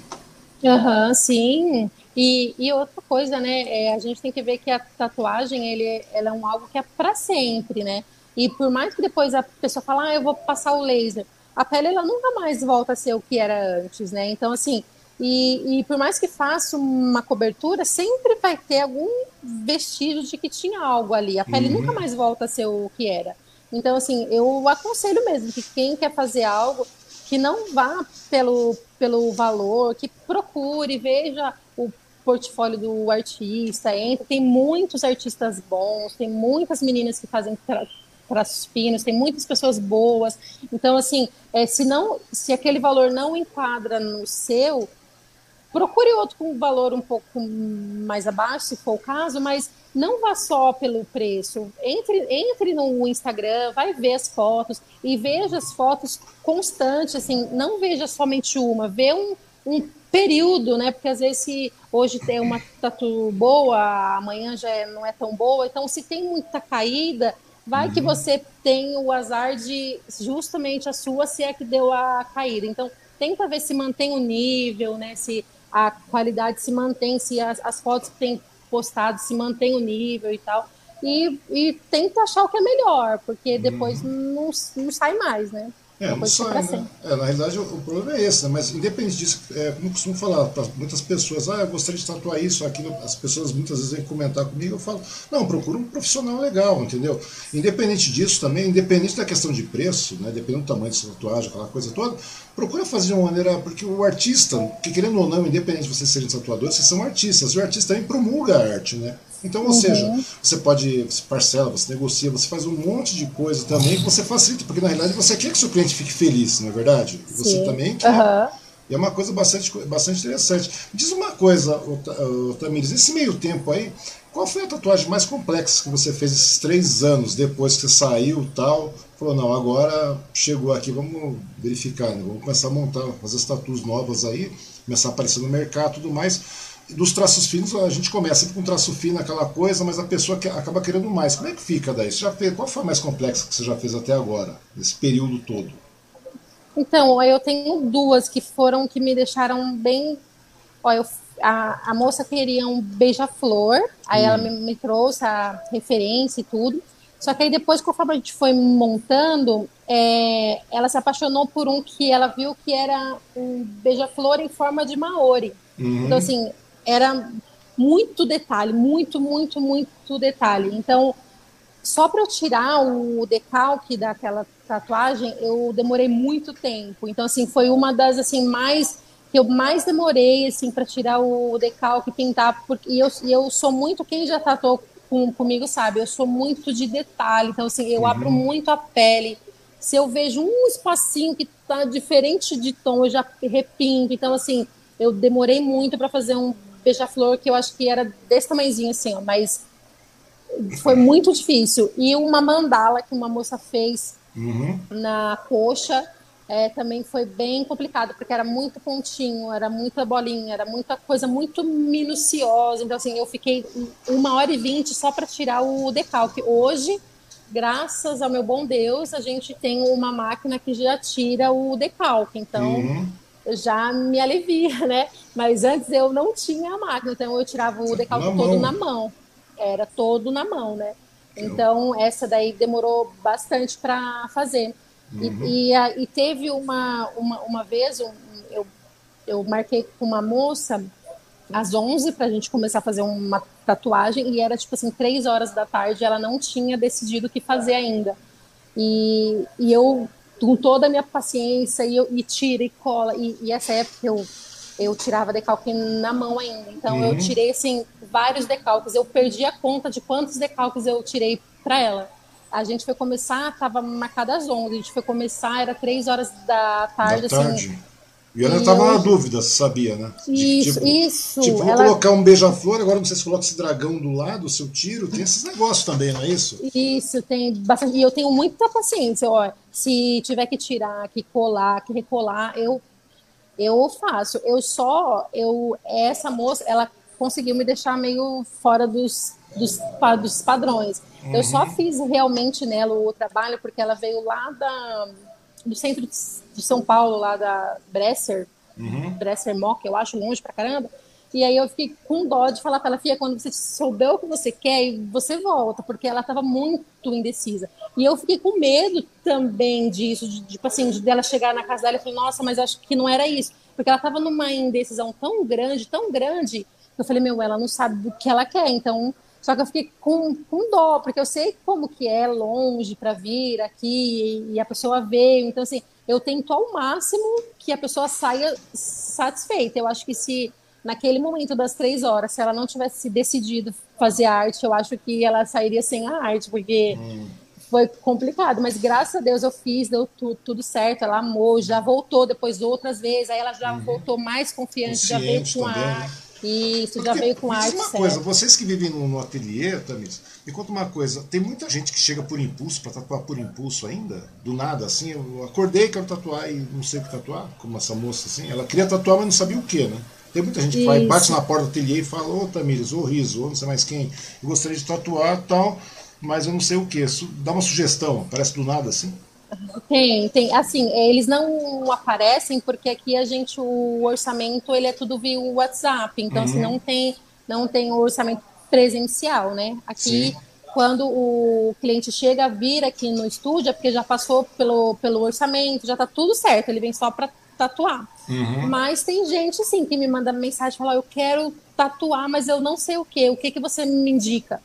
Aham, uhum, sim. E, e outra coisa, né? É, a gente tem que ver que a tatuagem ele, ela é um algo que é para sempre, né? E por mais que depois a pessoa fale, ah, eu vou passar o laser, a pele ela nunca mais volta a ser o que era antes, né? Então, assim, e, e por mais que faça uma cobertura, sempre vai ter algum vestígio de que tinha algo ali. A pele uhum. nunca mais volta a ser o que era. Então, assim, eu aconselho mesmo que quem quer fazer algo, que não vá pelo, pelo valor, que procure, veja o portfólio do artista, entra. Tem muitos artistas bons, tem muitas meninas que fazem traços finos, tem muitas pessoas boas. Então, assim, é, se, não, se aquele valor não enquadra no seu, procure outro com valor um pouco mais abaixo, se for o caso, mas não vá só pelo preço. Entre, entre no Instagram, vai ver as fotos e veja as fotos constantes, assim, não veja somente uma, vê um, um período, né? Porque às vezes se hoje tem uma tatu boa, amanhã já é, não é tão boa. Então, se tem muita caída, Vai uhum. que você tem o azar de justamente a sua se é que deu a caída. Então, tenta ver se mantém o nível, né? Se a qualidade se mantém, se as, as fotos que tem postado se mantém o nível e tal. E, e tenta achar o que é melhor, porque depois uhum. não, não sai mais, né? É, não sai, né? É, na realidade, o, o, problema é esse, né? Mas independente disso, é, como eu costumo falar para muitas pessoas, ah, eu gostaria de tatuar isso, aquilo, as pessoas muitas vezes vêm comentar comigo, eu falo, não, procura um profissional legal, entendeu? Independente disso também, independente da questão de preço, né? Dependendo do tamanho dessa tatuagem, aquela coisa toda, procura fazer de uma maneira, porque o artista, que querendo ou não, independente de vocês serem tatuadores, vocês são artistas, e o artista também promulga a arte, né? Então, ou uhum. seja, você pode, você parcela, você negocia, você faz um monte de coisa também que você facilita, porque na realidade você quer que seu cliente fique feliz, não é verdade? Sim. Você também quer. Uhum. E é uma coisa bastante, bastante interessante. Diz uma coisa, Tamires, esse meio tempo aí, qual foi a tatuagem mais complexa que você fez esses três anos depois que você saiu tal? Falou, não, agora chegou aqui, vamos verificar, né? vamos começar a montar, fazer as tatuas novas aí, começar a aparecer no mercado e tudo mais dos traços finos, a gente começa com traço fino, aquela coisa, mas a pessoa que acaba querendo mais. Como é que fica daí? Você já fez, qual foi a mais complexa que você já fez até agora, nesse período todo? Então, eu tenho duas que foram que me deixaram bem. Ó, eu, a, a moça queria um beija-flor, aí hum. ela me, me, trouxe a referência e tudo. Só que aí depois, conforme a gente foi montando, é, ela se apaixonou por um que ela viu que era um beija-flor em forma de Maori. Uhum. Então, assim, era muito detalhe, muito, muito, muito detalhe. Então, só para eu tirar o decalque daquela tatuagem, eu demorei muito tempo. Então, assim, foi uma das assim mais que eu mais demorei assim para tirar o decalque, pintar, porque e eu, eu sou muito quem já tatuou com, comigo sabe, eu sou muito de detalhe. Então, assim, eu uhum. abro muito a pele. Se eu vejo um espacinho que tá diferente de tom, eu já repinto. Então, assim, eu demorei muito para fazer um beija-flor que eu acho que era desse tamanhozinho assim, ó, mas foi muito difícil. E uma mandala que uma moça fez Uhum. na coxa é, também foi bem complicado, porque era muito pontinho, era muita bolinha, era muita coisa muito minuciosa. Então, assim, eu fiquei uma hora e vinte só para tirar o decalque. Hoje, graças ao meu bom Deus, a gente tem uma máquina que já tira o decalque. Então, Uhum. Já me alivia, né? Mas antes eu não tinha a máquina, então eu tirava o decalque Na todo mão. na mão. Era todo na mão, né? Então, essa daí demorou bastante para fazer. E- Uhum. E, a- e teve uma, uma, uma vez, um- eu, eu marquei com uma moça às 11 para a gente começar a fazer uma tatuagem, e era tipo assim, três horas da tarde, ela não tinha decidido o que fazer ainda. E, e eu, com toda a minha paciência, e, eu, e tira e cola, e, e essa época eu, eu tirava decalque na mão ainda. Então eu Uhum. tirei assim, vários decalques. Eu perdi a conta de quantos decalques eu tirei para ela. A gente foi começar, estava marcada às 11, a gente foi começar, era três horas da tarde, da tarde. assim. E ela estava eu- na dúvida, sabia, né? Isso, tipo, isso. Tipo, vou ela- colocar um beija-flor, agora não sei se coloca esse dragão do lado, o seu tiro, tem esses negócios também, não é isso? Isso, tem bastante. E eu tenho muita paciência, ó. Se tiver que tirar, que colar, que recolar, eu eu faço. Eu só eu essa moça, ela conseguiu me deixar meio fora dos dos, dos padrões. Eu só fiz realmente nela o trabalho porque ela veio lá da do centro de São Paulo, lá da Bresser, Bresser Mock, eu acho longe pra caramba. E aí eu fiquei com dó de falar pra ela, filha, quando você souber o que você quer, você volta, porque ela tava muito indecisa. E eu fiquei com medo também disso, de, tipo assim, de dela chegar na casa dela e falar, nossa, mas acho que não era isso. Porque ela tava numa indecisão tão grande, tão grande, que eu falei, meu, ela não sabe o que ela quer, então... Só que eu fiquei com, com dó, porque eu sei como que é longe para vir aqui e a pessoa veio. Então, assim, eu tento ao máximo que a pessoa saia satisfeita. Eu acho que se naquele momento das três horas, se ela não tivesse decidido fazer arte, eu acho que ela sairia sem a arte, porque foi complicado. Mas graças a Deus eu fiz, deu tu- tudo certo. Ela amou, já voltou depois outras vezes. Aí ela já voltou mais confiante, já veio Consciente com também, a né? Isso, já Porque, veio com diz arte uma certa. coisa, vocês que vivem no, no ateliê, Tamis, me conta uma coisa, tem muita gente que chega por impulso, para tatuar por impulso ainda? Do nada, assim, eu acordei, quero tatuar e não sei o que tatuar, como essa moça assim, ela queria tatuar, mas não sabia o que, né? Tem muita gente que vai, bate na porta do ateliê e fala, ô Tamires, ô Riso, ô não sei mais quem, eu gostaria de tatuar tal, mas eu não sei o que. Dá uma sugestão, parece do nada assim? Tem, tem. Assim, eles não aparecem porque aqui a gente, o orçamento, ele é tudo via WhatsApp. Então, assim, não tem, não tem o orçamento presencial, né? Aqui, Sim. quando o cliente chega a vir aqui no estúdio, é porque já passou pelo, pelo orçamento, já tá tudo certo, ele vem só para tatuar. Mas tem gente, assim, que me manda mensagem, fala, eu quero tatuar, mas eu não sei o que, o que que você me indica?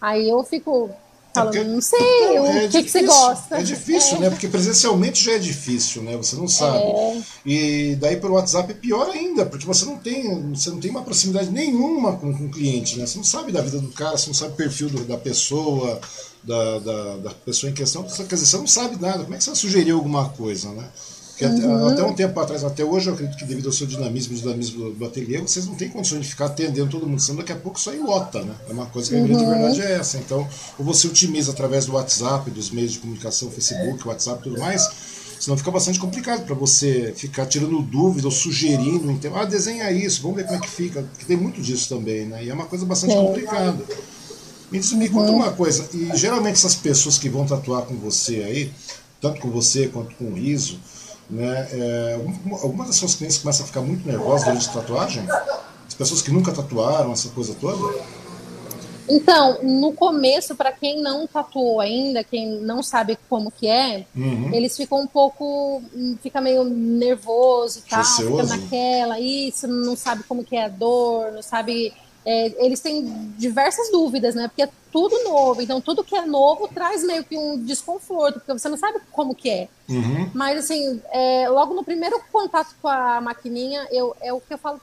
Aí eu fico falando, porque- não sei, Então, o é que, que você difícil, gosta. É difícil, É. né? Porque presencialmente já é difícil, né? Você não sabe. E daí pelo WhatsApp é pior ainda, porque você não tem, você não tem uma proximidade nenhuma com, com o cliente, né? Você não sabe da vida do cara, você não sabe o perfil do- da pessoa, da, da, da pessoa em questão. Quer dizer, você não sabe nada. Como é que você vai sugerir alguma coisa, né? Porque até, Uhum. até um tempo atrás, até hoje, eu acredito que devido ao seu dinamismo, dinamismo do, do ateliê, vocês não têm condições de ficar atendendo todo mundo, senão daqui a pouco isso aí lota, né? É uma coisa que a grande Uhum. verdade é essa. Então, ou você otimiza através do WhatsApp, dos meios de comunicação, Facebook, WhatsApp e tudo mais, senão fica bastante complicado para você ficar tirando dúvida ou sugerindo, então, ah, desenha isso, vamos ver como é que fica, porque tem muito disso também, né? E é uma coisa bastante Tem. complicada. Me, diz, me conta uma coisa, e geralmente essas pessoas que vão tatuar com você aí, tanto com você quanto com o Riso, né, é, alguma- algumas das suas clientes começam a ficar muito nervosas durante a tatuagem? As pessoas que nunca tatuaram, essa coisa toda? Então, no começo, para quem não tatuou ainda, quem não sabe como que é, Uhum. eles ficam um pouco, hum, fica meio nervoso e tal, Receoso? fica naquela, isso, não sabe como que é a dor, não sabe. É, eles têm diversas dúvidas, né? Porque é tudo novo, então tudo que é novo traz meio que um desconforto, porque você não sabe como que é. Uhum. Mas assim, é, logo no primeiro contato com a maquininha, eu, é o que eu falo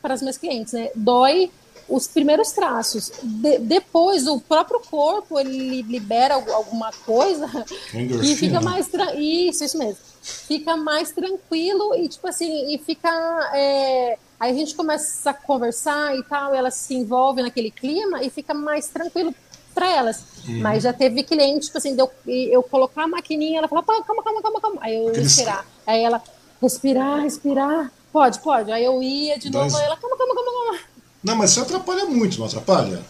para as minhas clientes, né? Dói os primeiros traços. De- depois, o próprio corpo ele libera algu- alguma coisa Endorfina. e fica mais isso, isso mesmo. Fica mais tranquilo e tipo assim, e fica é, aí a gente começa a conversar e tal, ela se envolve naquele clima e fica mais tranquilo para elas. Uhum. Mas já teve cliente, tipo assim, eu, eu colocar a maquininha, ela fala, calma, calma, calma, calma. Aí eu Aqueles... respirar. Aí ela, respirar, respirar. Pode, pode. Aí eu ia de novo, aí ela, calma, calma, calma, calma. Não, mas isso atrapalha muito, não atrapalha?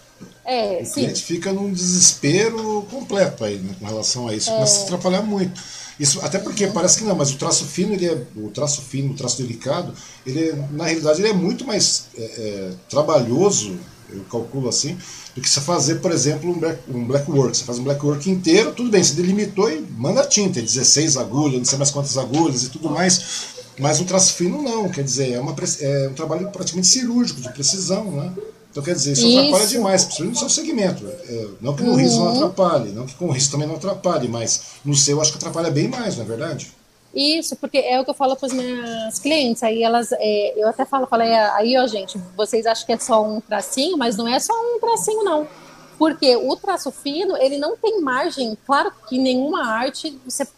É, o sim. cliente fica num desespero completo aí, né, com relação a isso. É. Começa a atrapalhar muito. Isso, até porque parece que não, mas o traço fino, ele é, o traço fino, o traço delicado, ele é, na realidade ele é muito mais é, é, trabalhoso, eu calculo assim, do que você fazer, por exemplo, um black, um black work. Você faz um black work inteiro, tudo bem, você delimitou e manda tinta, 16 agulhas, não sei mais quantas agulhas e tudo mais. Mas o traço fino não, quer dizer, é, uma, é um trabalho praticamente cirúrgico, de precisão, né? Então, quer dizer, isso, isso. atrapalha demais, principalmente no seu segmento. É, não que no uhum. riso não atrapalhe, não que com o riso também não atrapalhe, mas no seu acho que atrapalha bem mais, não é verdade? Isso, porque é o que eu falo para as minhas clientes. Aí elas, é, eu até falo, falei, aí ó, gente, vocês acham que é só um tracinho, mas não é só um tracinho, não. Porque o traço fino, ele não tem margem. Claro que nenhuma arte você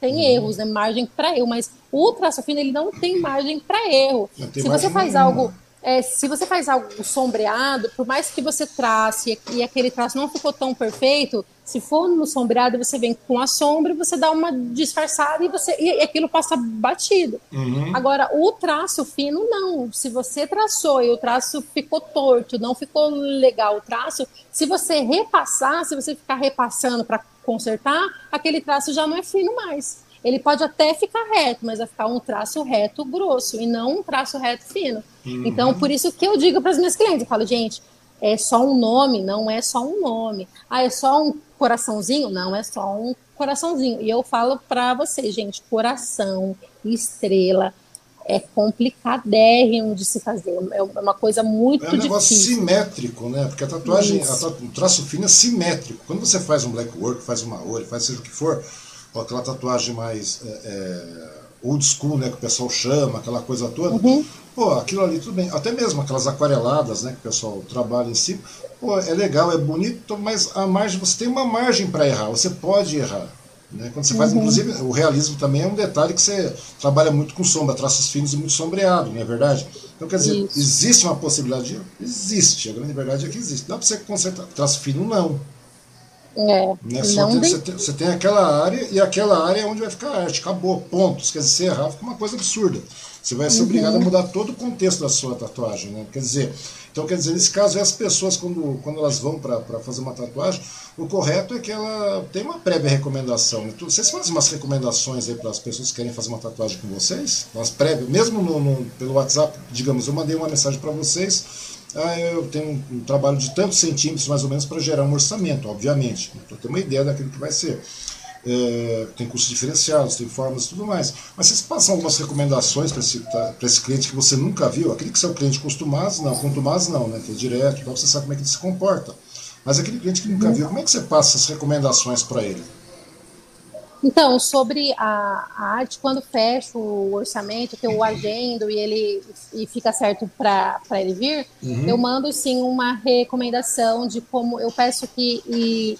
tem uhum. erros, né? Margem para erro, mas o traço fino ele não tem margem para erro. Se você faz nenhuma. algo é, se você faz algo sombreado, por mais que você trace e aquele traço não ficou tão perfeito, se for no sombreado, você vem com a sombra você dá uma disfarçada e, você, e aquilo passa batido. Uhum. Agora, o traço fino, não. Se você traçou e o traço ficou torto, não ficou legal o traço, se você repassar, se você ficar repassando para consertar, aquele traço já não é fino mais ele pode até ficar reto, mas vai ficar um traço reto grosso e não um traço reto fino. Uhum. Então, por isso que eu digo para as minhas clientes, eu falo, gente, é só um nome, não é só um nome. Ah, é só um coraçãozinho? Não é só um coraçãozinho. E eu falo para vocês, gente, coração, estrela, é complicadérrimo de se fazer. É uma coisa muito difícil. É um negócio difícil. simétrico, né? Porque a tatuagem, a, o traço fino é simétrico. Quando você faz um black work, faz uma olho, faz seja o que for, ou aquela tatuagem mais é, é, old school, né, que o pessoal chama, aquela coisa toda. Uhum. Pô, aquilo ali tudo bem. Até mesmo aquelas aquareladas, né, que o pessoal trabalha em si. Pô, é legal, é bonito, mas a margem, você tem uma margem para errar, você pode errar. Né? Quando você faz, uhum. inclusive, o realismo também é um detalhe que você trabalha muito com sombra, traços finos e muito sombreado, não é verdade? Então, quer dizer, Isso. existe uma possibilidade? Existe, a grande verdade é que existe. Dá para você consertar traço fino? Não. É, né? Só tem, você, tem, você, tem, aquela área e aquela área é onde vai ficar a arte. Acabou, pontos. Quer dizer, se errar fica uma coisa absurda. Você vai ser uhum. obrigado a mudar todo o contexto da sua tatuagem. Né? Quer dizer, então, quer dizer, nesse caso, as pessoas, quando, quando elas vão para fazer uma tatuagem, o correto é que ela tem uma prévia recomendação. Né? Vocês fazem umas recomendações aí para as pessoas que querem fazer uma tatuagem com vocês? Umas prévias, mesmo no, no, pelo WhatsApp, digamos, eu mandei uma mensagem para vocês ah, eu tenho um, trabalho de tantos centímetros mais ou menos para gerar um orçamento, obviamente, para ter uma ideia daquilo que vai ser. É, tem custos diferenciados, tem formas e tudo mais. Mas vocês passam algumas recomendações para esse, esse cliente que você nunca viu? Aquele que é o cliente costumado, não, contumaz não, né? Que é direto, então você sabe como é que ele se comporta. Mas aquele cliente que nunca viu, como é que você passa as recomendações para ele? Então, sobre a, a, arte, quando fecho o orçamento, que eu agendo e ele e fica certo para ele vir, uhum. eu mando sim uma recomendação de como eu peço que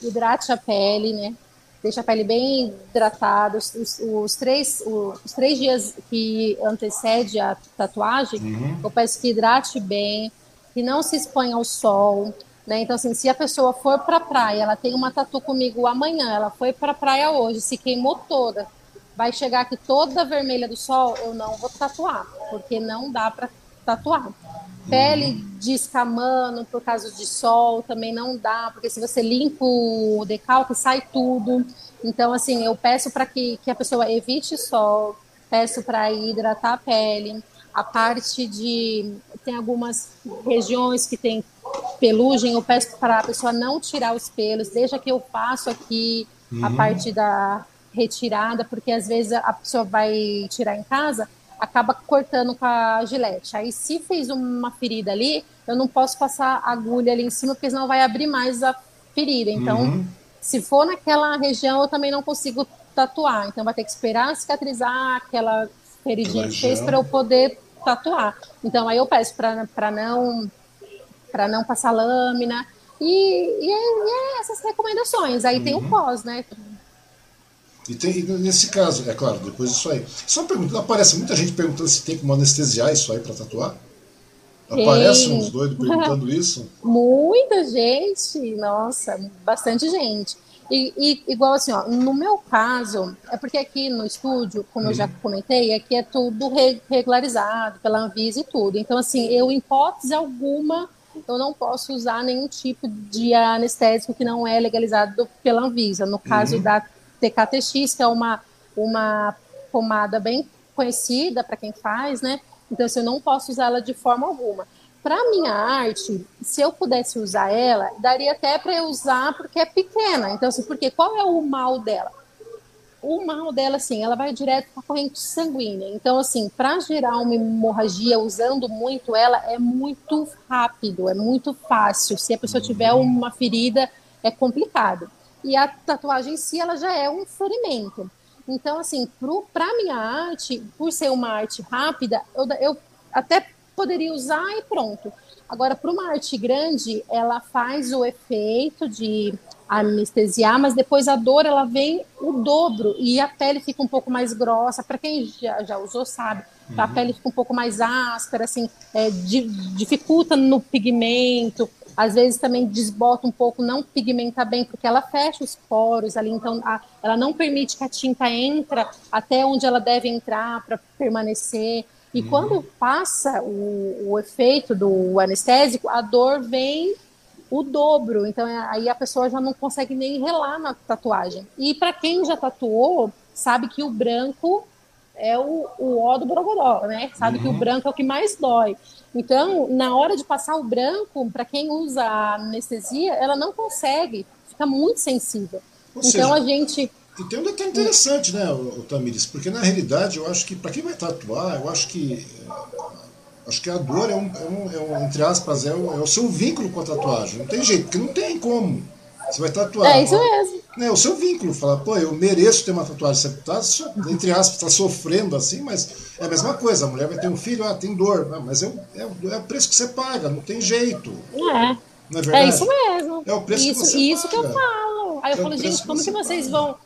hidrate a pele, né? Deixa a pele bem hidratada. Os, os, os três, os, os, três dias que antecede a tatuagem, uhum. eu peço que hidrate bem, que não se exponha ao sol, né? Então, assim, se a pessoa for para a praia, ela tem uma tatu comigo amanhã, ela foi para a praia hoje, se queimou toda, vai chegar aqui toda vermelha do sol, eu não vou tatuar, porque não dá para tatuar. Pele descamando por causa de sol também não dá, porque se você limpa o decalque, sai tudo. Então, assim, eu peço para que, que a pessoa evite sol, peço para hidratar a pele. A parte de. Tem algumas regiões que tem pelugem, eu peço para a pessoa não tirar os pelos, deixa que eu faço aqui uhum. a parte da retirada, porque às vezes a pessoa vai tirar em casa, acaba cortando com a gilete. Aí se fez uma ferida ali, eu não posso passar agulha ali em cima, porque senão vai abrir mais a ferida. Então, uhum. se for naquela região, eu também não consigo tatuar. Então vai ter que esperar cicatrizar aquela feridinha que fez para eu poder tatuar. Então aí eu peço para não para não passar lâmina. E, e, é, e é essas recomendações. Aí uhum. tem o uhum. pós, né? E, tem, e nesse caso, é claro, depois disso aí. Só uma pergunta, aparece muita gente perguntando se tem como anestesiar isso aí para tatuar? Aparece uns doidos perguntando isso? Muita gente, nossa, bastante gente. E, e, igual assim, ó, no meu caso, é porque aqui no estúdio, como eu já uhum. comentei, aqui é tudo regularizado pela Anvisa e tudo. Então, assim, eu, em hipótese alguma, eu não posso usar nenhum tipo de anestésico que não é legalizado pela Anvisa. No caso uhum. da TKTX, que é uma, uma pomada bem conhecida para quem faz, né? Então, assim, eu não posso usá-la de forma alguma. Para minha arte, se eu pudesse usar ela, daria até para eu usar porque é pequena. Então, assim, porque qual é o mal dela? O mal dela, assim, ela vai direto para a corrente sanguínea. Então, assim, para gerar uma hemorragia usando muito ela, é muito rápido, é muito fácil. Se a pessoa tiver uma ferida, é complicado. E a tatuagem em si, ela já é um ferimento. Então, assim, para minha arte, por ser uma arte rápida, eu, eu até poderia usar e pronto. Agora, para uma arte grande, ela faz o efeito de anestesiar, mas depois a dor ela vem o dobro e a pele fica um pouco mais grossa. Para quem já, já usou sabe, uhum. a pele fica um pouco mais áspera, assim, é, dificulta no pigmento. Às vezes também desbota um pouco, não pigmenta bem, porque ela fecha os poros ali, então a, ela não permite que a tinta entre até onde ela deve entrar para permanecer. E uhum. quando passa o, o efeito do anestésico, a dor vem o dobro. Então é, aí a pessoa já não consegue nem relar na tatuagem. E para quem já tatuou, sabe que o branco é o, o ó do borogodó, né? Sabe uhum. que o uhum. branco é o que mais dói. Então, na hora de passar o branco, para quem usa a anestesia, ela não consegue, fica muito sensível. Ou então seja, a gente e tem um detalhe interessante, né, o, o Tamires, porque na realidade eu acho que para quem vai tatuar, eu acho que acho que a dor é um, é um, é um entre aspas, é o, é o seu vínculo com a tatuagem. Não tem jeito, porque não tem como. Você vai tatuar. É isso mesmo. É o seu vínculo. Falar, pô, eu mereço ter uma tatuagem. Você tá, entre aspas, está sofrendo assim, mas é a mesma coisa. A mulher vai ter um filho, ah, tem dor. Ah, mas é, é, é o preço que você paga, não tem jeito. É. Não é verdade? É isso mesmo. É o preço isso, que você isso paga. que eu falo. Aí eu é falo, gente, como que, que vocês paga. vão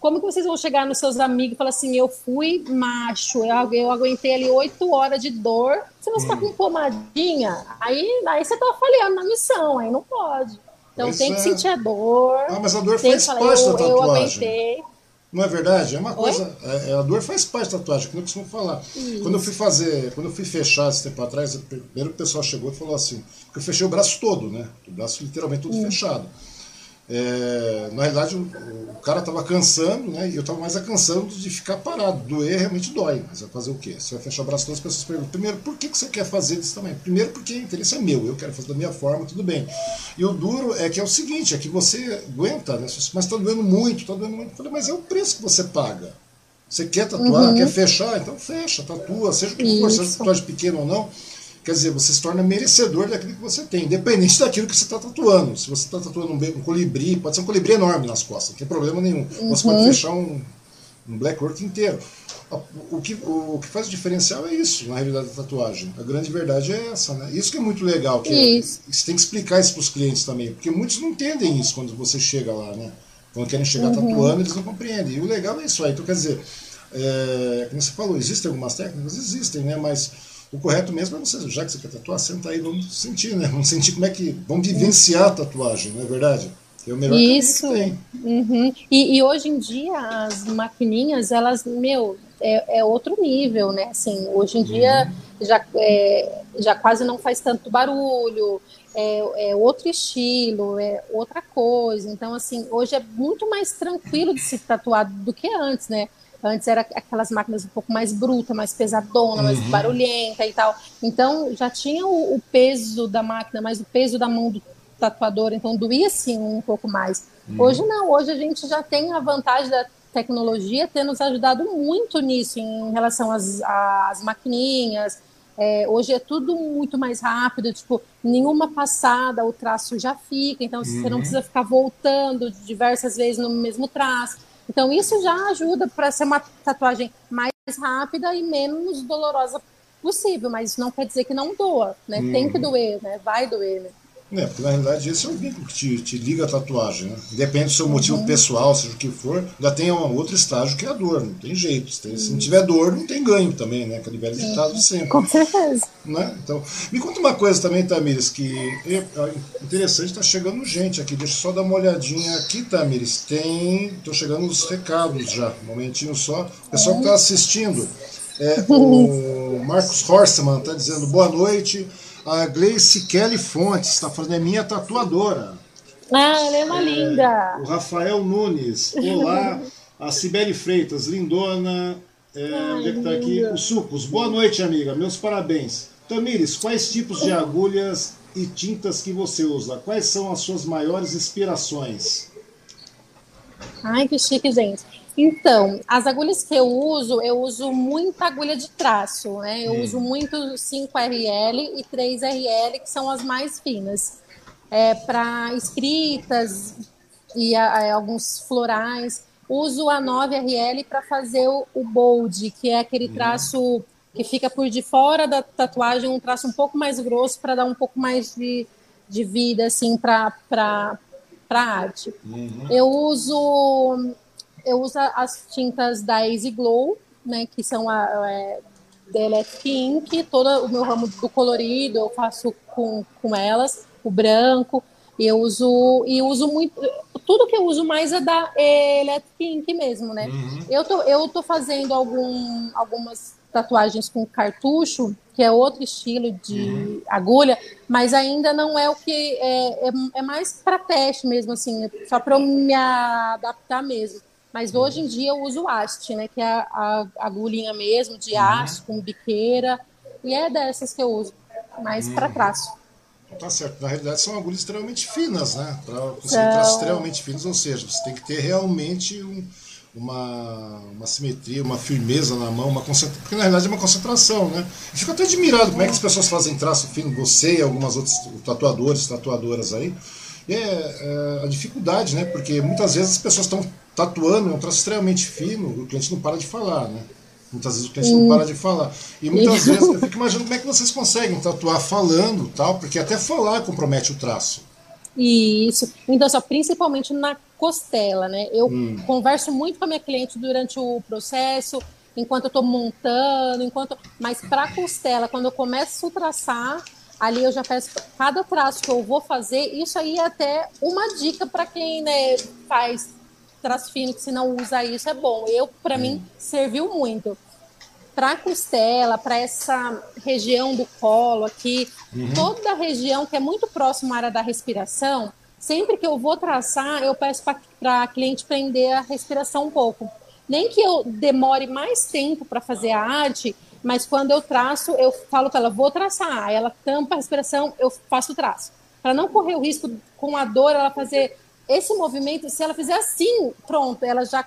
como que vocês vão chegar nos seus amigos e falar assim, eu fui macho, eu, eu aguentei ali oito horas de dor, se você tá hum. tá com pomadinha, aí, aí você tá falhando na missão, aí não pode. Então pois tem é. que sentir a dor. Ah, mas a dor faz falar, parte eu, da tatuagem. Eu aguentei. Não é verdade? É uma coisa. É, é, a dor faz parte da tatuagem, como eu costumo falar. Isso. Quando eu fui fazer, quando eu fui fechar esse tempo atrás, primeiro o pessoal chegou e falou assim, porque eu fechei o braço todo, né? O braço literalmente todo hum. fechado. É, na realidade, o, o cara estava cansando, né? E eu estava mais cansando de ficar parado. Doer realmente dói. Mas vai fazer o quê? Você vai fechar o braço, todas as pessoas perguntam: primeiro, por que, que você quer fazer desse tamanho? Primeiro, porque o interesse é meu, eu quero fazer da minha forma, tudo bem. E o duro é que é o seguinte: é que você aguenta, né? Mas está doendo muito, está doendo muito. Eu falei, mas é o preço que você paga. Você quer tatuar, uhum. quer fechar? Então fecha, tatua, seja o que for, seja tatuagem pequena ou não. Quer dizer, você se torna merecedor daquilo que você tem, independente daquilo que você está tatuando. Se você está tatuando um, colibri, pode ser um colibri enorme nas costas, não tem problema nenhum. Uhum. Você pode fechar um, um black work inteiro. O que, o, que faz o diferencial é isso, na realidade da tatuagem. A grande verdade é essa, né? Isso que é muito legal. Que é, você tem que explicar isso para os clientes também, porque muitos não entendem isso quando você chega lá, né? Quando querem chegar uhum. tatuando, eles não compreendem. E o legal é isso aí. Então, quer dizer, é, como você falou, existem algumas técnicas? Existem, né? Mas o correto mesmo é você, já que você quer tatuar, senta aí, vamos sentir, né? Vamos sentir como é que. Vamos vivenciar a tatuagem, não é verdade? É o melhor Isso. que tem. Uhum. E, e, hoje em dia as maquininhas, elas, meu, é, é outro nível, né? Assim, hoje em dia uhum. já, é, já quase não faz tanto barulho, é, é, outro estilo, é outra coisa. Então, assim, hoje é muito mais tranquilo de se tatuar do que antes, né? Antes era aquelas máquinas um pouco mais bruta, mais pesadona, mais uhum. barulhenta e tal. Então já tinha o, o, peso da máquina, mas o peso da mão do tatuador, então doía sim um pouco mais. Uhum. Hoje não, hoje a gente já tem a vantagem da tecnologia ter nos ajudado muito nisso, em relação às, às maquininhas. É, hoje é tudo muito mais rápido, tipo, nenhuma passada o traço já fica, então uhum. você não uhum. precisa ficar voltando diversas vezes no mesmo traço. Então, isso já ajuda para ser uma tatuagem mais rápida e menos dolorosa possível, mas não quer dizer que não doa, né? Uhum. Tem que doer, né? Vai doer, né? É, porque na realidade esse é o vínculo que te, te liga a tatuagem, né? Depende do seu motivo uhum. pessoal, seja o que for, ainda tem um outro estágio que é a dor, não tem jeito. Se, tem, se não tiver dor, não tem ganho também, né? Aquele velho ditado de sempre. Com certeza. Né? Então, me conta uma coisa também, Tamires, que é interessante, está chegando gente aqui. Deixa eu só dar uma olhadinha aqui, Tamires. Tem. Estou chegando os recados já, um momentinho só. O pessoal que está assistindo. É, o Marcos Horseman está dizendo boa noite. A Gleice Kelly Fontes está falando, é minha tatuadora. Ah, ela é uma é, linda. O Rafael Nunes, olá. A Cibele Freitas, lindona. É, Ai, onde é que tá aqui? O Sucos, boa noite, amiga. Meus parabéns. Tamires, quais tipos de agulhas e tintas que você usa? Quais são as suas maiores inspirações? Ai, que chique, gente. Então, as agulhas que eu uso, eu uso muita agulha de traço, né? Eu hum. uso muito 5RL e 3RL, que são as mais finas. É, para escritas e a, a, alguns florais. Uso a 9RL para fazer o, o, bold, que é aquele hum. traço que fica por de fora da tatuagem, um traço um pouco mais grosso para dar um pouco mais de, de vida, assim, para a arte. Uhum. Eu uso eu uso as tintas da Easy Glow, né, que são a é, da Electric Ink, todo o meu ramo do colorido eu faço com, com elas, o branco, e eu uso e uso muito tudo que eu uso mais é da Electric Ink mesmo, né? Uhum. Eu tô eu tô fazendo algum, algumas tatuagens com cartucho, que é outro estilo de uhum. agulha, mas ainda não é o que é, é, é mais para teste mesmo assim, só para eu me adaptar mesmo. Mas hoje em dia eu uso haste, né? Que é a, a, agulhinha mesmo, de uhum. haste, com biqueira. E é dessas que eu uso, mais uhum. para traço. Tá certo. Na realidade são agulhas extremamente finas, né? Para conseguir então... traços extremamente finos, ou seja, você tem que ter realmente um, uma, uma simetria, uma firmeza na mão, uma concentração, porque na realidade é uma concentração, né? Eu fico até admirado como é que as pessoas fazem traço fino, você e algumas outras tatuadores, tatuadoras aí. É, é, a dificuldade, né? Porque muitas vezes as pessoas estão tatuando, é um traço extremamente fino, o cliente não para de falar, né? Muitas vezes o cliente não para de falar. E muitas vezes eu fico imaginando como é que vocês conseguem tatuar falando tal, porque até falar compromete o traço. Isso. Então, só, principalmente na costela, né? Eu hum. converso muito com a minha cliente durante o processo, enquanto eu estou montando, enquanto. Mas para costela, quando eu começo a traçar, ali eu já peço cada traço que eu vou fazer. Isso aí é até uma dica para quem né, faz traço fino, que se não usa isso é bom. Eu, para hum. mim, serviu muito. Para costela, para essa região do colo aqui, uhum. toda a região que é muito próxima à área da respiração, sempre que eu vou traçar, eu peço para a cliente prender a respiração um pouco. Nem que eu demore mais tempo para fazer a arte, mas quando eu traço, eu falo para ela, vou traçar. Ela tampa a respiração, eu faço o traço. Para não correr o risco com a dor, ela fazer esse movimento, se ela fizer assim, pronto, ela já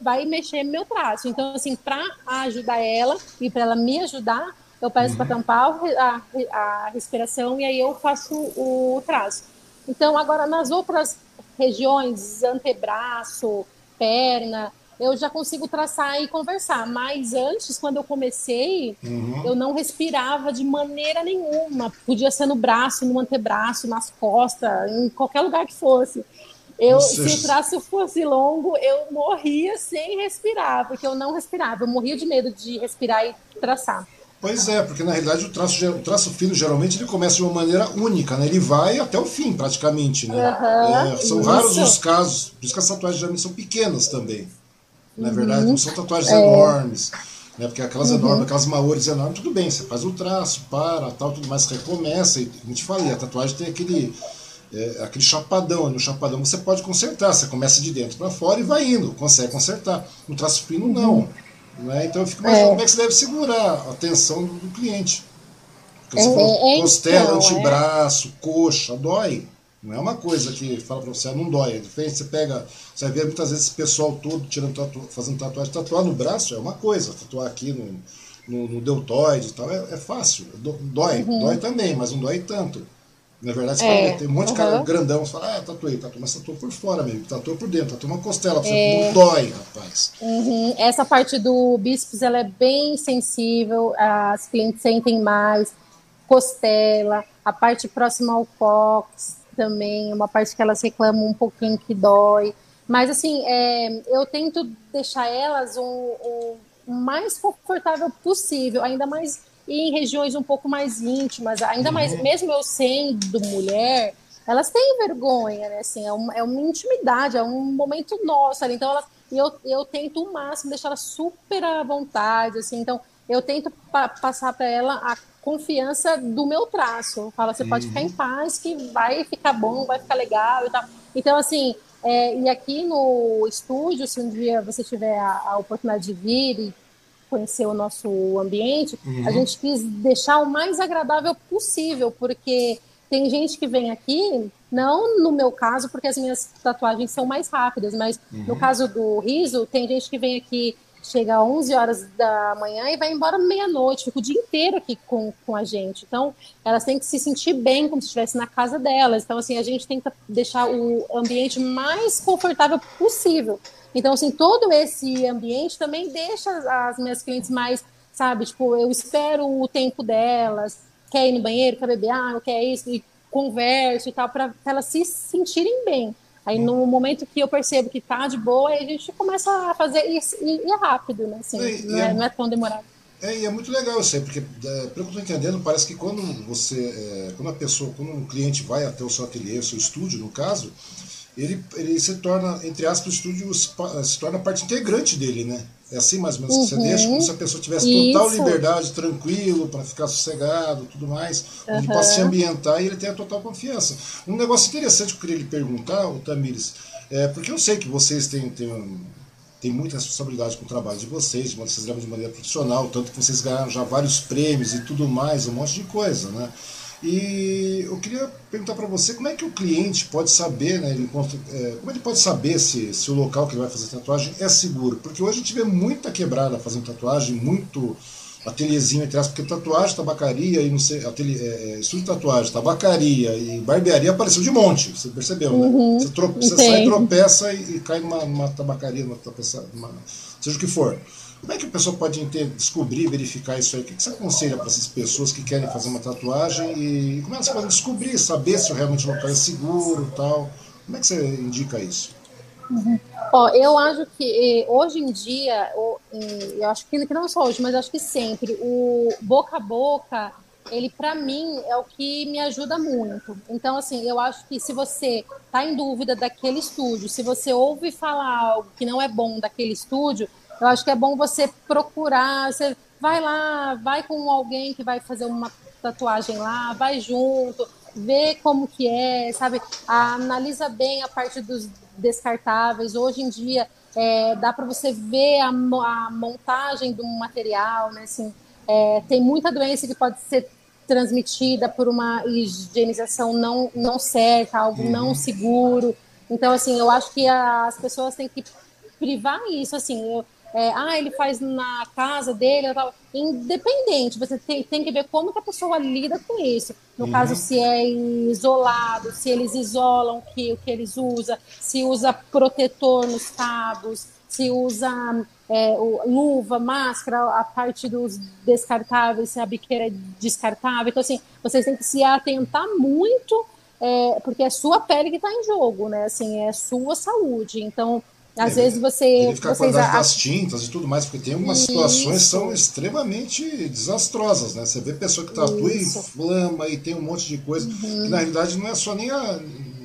vai mexer meu traço. Então, assim, para ajudar ela e para ela me ajudar, eu peço uhum. para tampar a, a, respiração e aí eu faço o traço. Então, agora nas outras regiões, antebraço, perna, eu já consigo traçar e conversar. Mas antes, quando eu comecei, uhum. eu não respirava de maneira nenhuma. Podia ser no braço, no antebraço, nas costas, em qualquer lugar que fosse. Eu, se o traço fosse longo, eu morria sem respirar, porque eu não respirava. Eu morria de medo de respirar e traçar. Pois é, porque na realidade o traço, o traço fino geralmente ele começa de uma maneira única, né? Ele vai até o fim, praticamente, né? Uhum, é, são isso. raros os casos, por isso que as tatuagens geralmente são pequenas também. Na uhum. verdade, não são tatuagens é. enormes. Né? Porque aquelas uhum. enormes, aquelas maores enormes, tudo bem, você faz o traço, para, tal, tudo mais, recomeça. E a gente falei, a tatuagem tem aquele é, aquele chapadão. No chapadão você pode consertar, você começa de dentro para fora e vai indo, consegue consertar. No traço fino, não. Né? Então eu fico imaginando é. como é que você deve segurar a atenção do, do cliente. Porque você é, falou, é, costela, então, antebraço, coxa, dói. Não é uma coisa que fala para você, ah, não dói. É diferente, você pega, você vê muitas vezes esse pessoal todo tirando tatu, fazendo tatuagem. Tatuar no braço é uma coisa, tatuar aqui no, no, no deltoide e tal é, é fácil. Dói, uhum. dói também, mas não dói tanto. Na verdade, é, tem um monte de cara grandão que fala, ah, tatuei, mas tatuou por fora mesmo, tatuou por dentro, tatuou uma costela, você é. não dói, rapaz. Uhum. Essa parte do bíceps, ela é bem sensível, as clientes sentem mais, costela, a parte próxima ao cóccix também, uma parte que elas reclamam um pouquinho que dói. Mas, assim, é, eu tento deixar elas o mais confortável possível, ainda mais em regiões um pouco mais íntimas, ainda mais, uhum. mesmo eu sendo mulher, elas têm vergonha, né? Assim, é, uma, é uma intimidade, é um momento nosso ali. Então, elas, eu, eu tento o máximo deixar ela super à vontade, assim. Então, eu tento pa passar para ela a confiança do meu traço. Fala, você uhum. pode ficar em uhum. paz, que vai ficar bom, vai ficar legal e tal. Então, assim, é, e aqui no estúdio, se um dia você tiver a, a oportunidade de vir e conhecer o nosso ambiente, uhum. a gente quis deixar o mais agradável possível, porque tem gente que vem aqui, não no meu caso, porque as minhas tatuagens são mais rápidas, mas uhum. no caso do riso, tem gente que vem aqui, chega às 11 horas da manhã e vai embora meia-noite, fica o dia inteiro aqui com, com a gente. Então, elas têm que se sentir bem como se estivesse na casa delas. Então, assim, a gente tenta deixar o ambiente mais confortável possível. Então, assim, todo esse ambiente também deixa as minhas clientes mais, sabe, tipo, eu espero o tempo delas, quer ir no banheiro, quer beber água, quer isso, e converso e tal, para elas se sentirem bem. Aí no momento que eu percebo que tá de boa, a gente começa a fazer isso e, e é rápido, né? Assim, não, é, é, não, é, tão demorado. É, e é muito legal isso aí, porque, é, pelo que eu estou entendendo, parece que quando você, é, quando a pessoa, quando um cliente vai até o seu ateliê, o seu estúdio, no caso, ele, ele se torna, entre aspas, o estúdio se torna parte integrante dele, né? É assim mais ou menos que você deixa, como se a pessoa tivesse total Isso. liberdade, tranquilo, para ficar sossegado tudo mais, uhum. onde possa se ambientar e ele tenha total confiança. Um negócio interessante que eu queria lhe perguntar, o Tamires, é, porque eu sei que vocês têm, têm, têm muita responsabilidade com o trabalho de vocês, vocês levam de maneira profissional, tanto que vocês ganharam já vários prêmios e tudo mais, um monte de coisa, né? E eu queria perguntar para você como é que o cliente pode saber, né, ele, é, como ele pode saber se, se o local que ele vai fazer tatuagem é seguro? Porque hoje a gente vê muita quebrada fazendo tatuagem, muito ateliêzinho entre aspas, porque tatuagem, tabacaria e não sei, ateliê, é, é estúdio de tatuagem, tabacaria e barbearia apareceu de monte, você percebeu, né? Uhum, você, trope, você sai, tropeça e, e cai numa, numa tabacaria, numa, numa, seja o que for. Como é que a pessoa pode descobrir, verificar isso aí? O que você aconselha para essas pessoas que querem fazer uma tatuagem e como elas podem descobrir, saber se realmente o local é seguro tal? Como é que você indica isso? Uhum. Ó, eu acho que hoje em dia, eu acho que não só hoje, mas acho que sempre, o boca a boca, ele para mim é o que me ajuda muito. Então, assim, eu acho que se você está em dúvida daquele estúdio, se você ouve falar algo que não é bom daquele estúdio, eu acho que é bom você procurar, você vai lá, vai com alguém que vai fazer uma tatuagem lá, vai junto, vê como que é, sabe? Analisa bem a parte dos descartáveis. Hoje em dia é, dá para você ver a, a, montagem do material, né? Assim, é, tem muita doença que pode ser transmitida por uma higienização não, não certa, algo uhum. não seguro. Então, assim, eu acho que as pessoas têm que privar isso, assim, eu, é, ah, ele faz na casa dele, tal. independente, você tem, tem que ver como que a pessoa lida com isso. No uhum. caso, se é isolado, se eles isolam que, o que eles usam, se usa protetor nos cabos, se usa é, luva, máscara, a parte dos descartáveis, se a biqueira é descartável. Então, assim, vocês têm que se atentar muito, é, porque é sua pele que está em jogo, né? Assim, é sua saúde. Então, às vezes você. Ele ficar vocês, a... das tintas e tudo mais, porque tem algumas situações que são extremamente desastrosas, né? Você vê pessoa que tatua e inflama e tem um monte de coisa, uhum. que na realidade não é só nem a.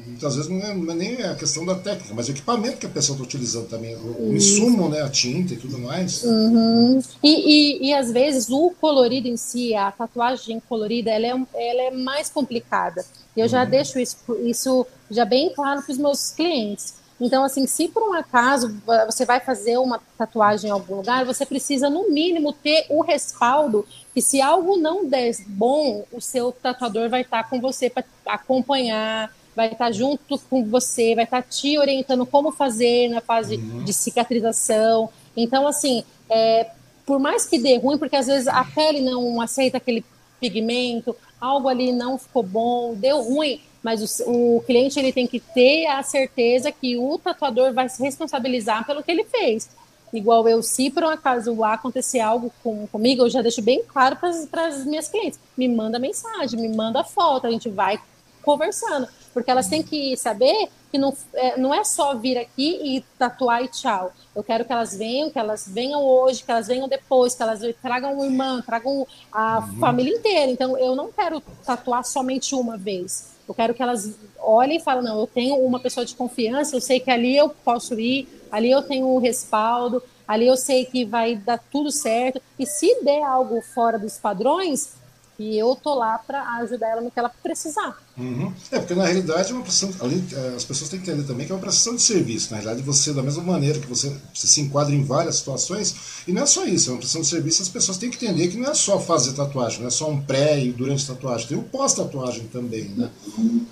Muitas vezes não é, não é nem a questão da técnica, mas o equipamento que a pessoa está utilizando também, o, o insumo, né? A tinta e tudo mais. Uhum. E, e, e, às vezes o colorido em si, a tatuagem colorida, ela é, ela é mais complicada. Eu já uhum. deixo isso, isso já bem claro para os meus clientes então, assim, se por um acaso você vai fazer uma tatuagem em algum lugar, você precisa, no mínimo, ter o respaldo que se algo não der bom, o seu tatuador vai estar com você para acompanhar, vai estar junto com você, vai estar te orientando como fazer na fase uhum. de cicatrização. Então, assim, é, por mais que dê ruim, porque às vezes a pele não aceita aquele pigmento, algo ali não ficou bom, deu ruim, mas o, o, cliente ele tem que ter a certeza que o tatuador vai se responsabilizar pelo que ele fez. igual eu, se por um acaso acontecer algo com, comigo, eu já deixo bem claro para as minhas clientes: me manda mensagem, me manda foto, a gente vai conversando. Porque elas têm que saber que não é, não é só vir aqui e tatuar e tchau. Eu quero que elas venham, que elas venham hoje, que elas venham depois, que elas tragam uma irmã, tragam a uhum. família inteira. Então, eu não quero tatuar somente uma vez. Eu quero que elas olhem e falem, não, eu tenho uma pessoa de confiança, eu sei que ali eu posso ir, ali eu tenho um respaldo, ali eu sei que vai dar tudo certo. E se der algo fora dos padrões, e eu tô lá para ajudar ela no que ela precisar. Uhum. É, porque na realidade é uma prestação, ali, é, as pessoas têm que entender também que é uma prestação de serviço. Na realidade, você, da mesma maneira que você, você se enquadra em várias situações, e não é só isso, é uma prestação de serviço, as pessoas têm que entender que não é só fazer tatuagem, não é só um pré e durante tatuagem, tem o pós-tatuagem também, né?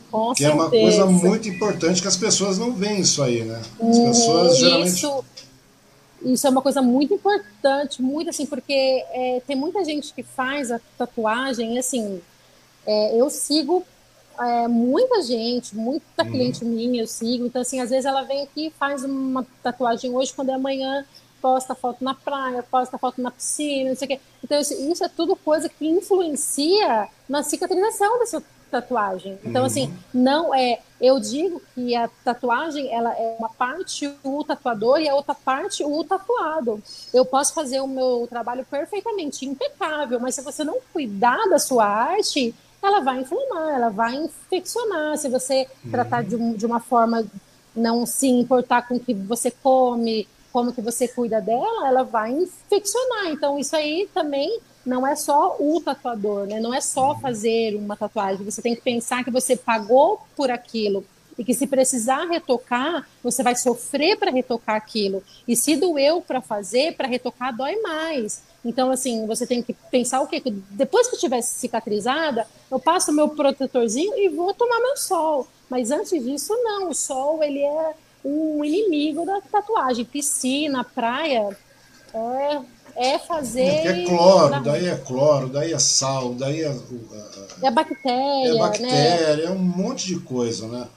Com que certeza. é uma coisa muito importante que as pessoas não veem isso aí, né? As pessoas uhum, geralmente. Isso isso é uma coisa muito importante, muito assim, porque é, tem muita gente que faz a tatuagem, assim, é, eu sigo é, muita gente, muita uhum. cliente minha eu sigo, então assim, às vezes ela vem aqui e faz uma tatuagem hoje, quando é amanhã posta foto na praia, posta foto na piscina, não sei o quê. Então isso é tudo coisa que influencia na cicatrização dessa tatuagem. Então, assim, uhum. assim, não é. Eu digo que a tatuagem ela é uma parte o tatuador e a outra parte o tatuado. Eu posso fazer o meu trabalho perfeitamente impecável, mas se você não cuidar da sua arte, ela vai inflamar, ela vai infeccionar. Se você uhum. tratar de, um, de uma forma não se importar com o que você come, como que você cuida dela, ela vai infeccionar. Então, isso aí também não é só o tatuador, né? Não é só fazer uma tatuagem. Você tem que pensar que você pagou por aquilo e que se precisar retocar, você vai sofrer para retocar aquilo. E se doeu para fazer, para retocar dói mais. Então, assim, você tem que pensar o quê? Que depois que estiver cicatrizada, eu passo meu protetorzinho e vou tomar meu sol. Mas antes disso, não. O sol, ele é um inimigo da tatuagem. Piscina, praia, é é fazer. É, é cloro, daí é cloro, daí é sal, daí é. É bactéria. É bactéria, né? é um monte de coisa, né?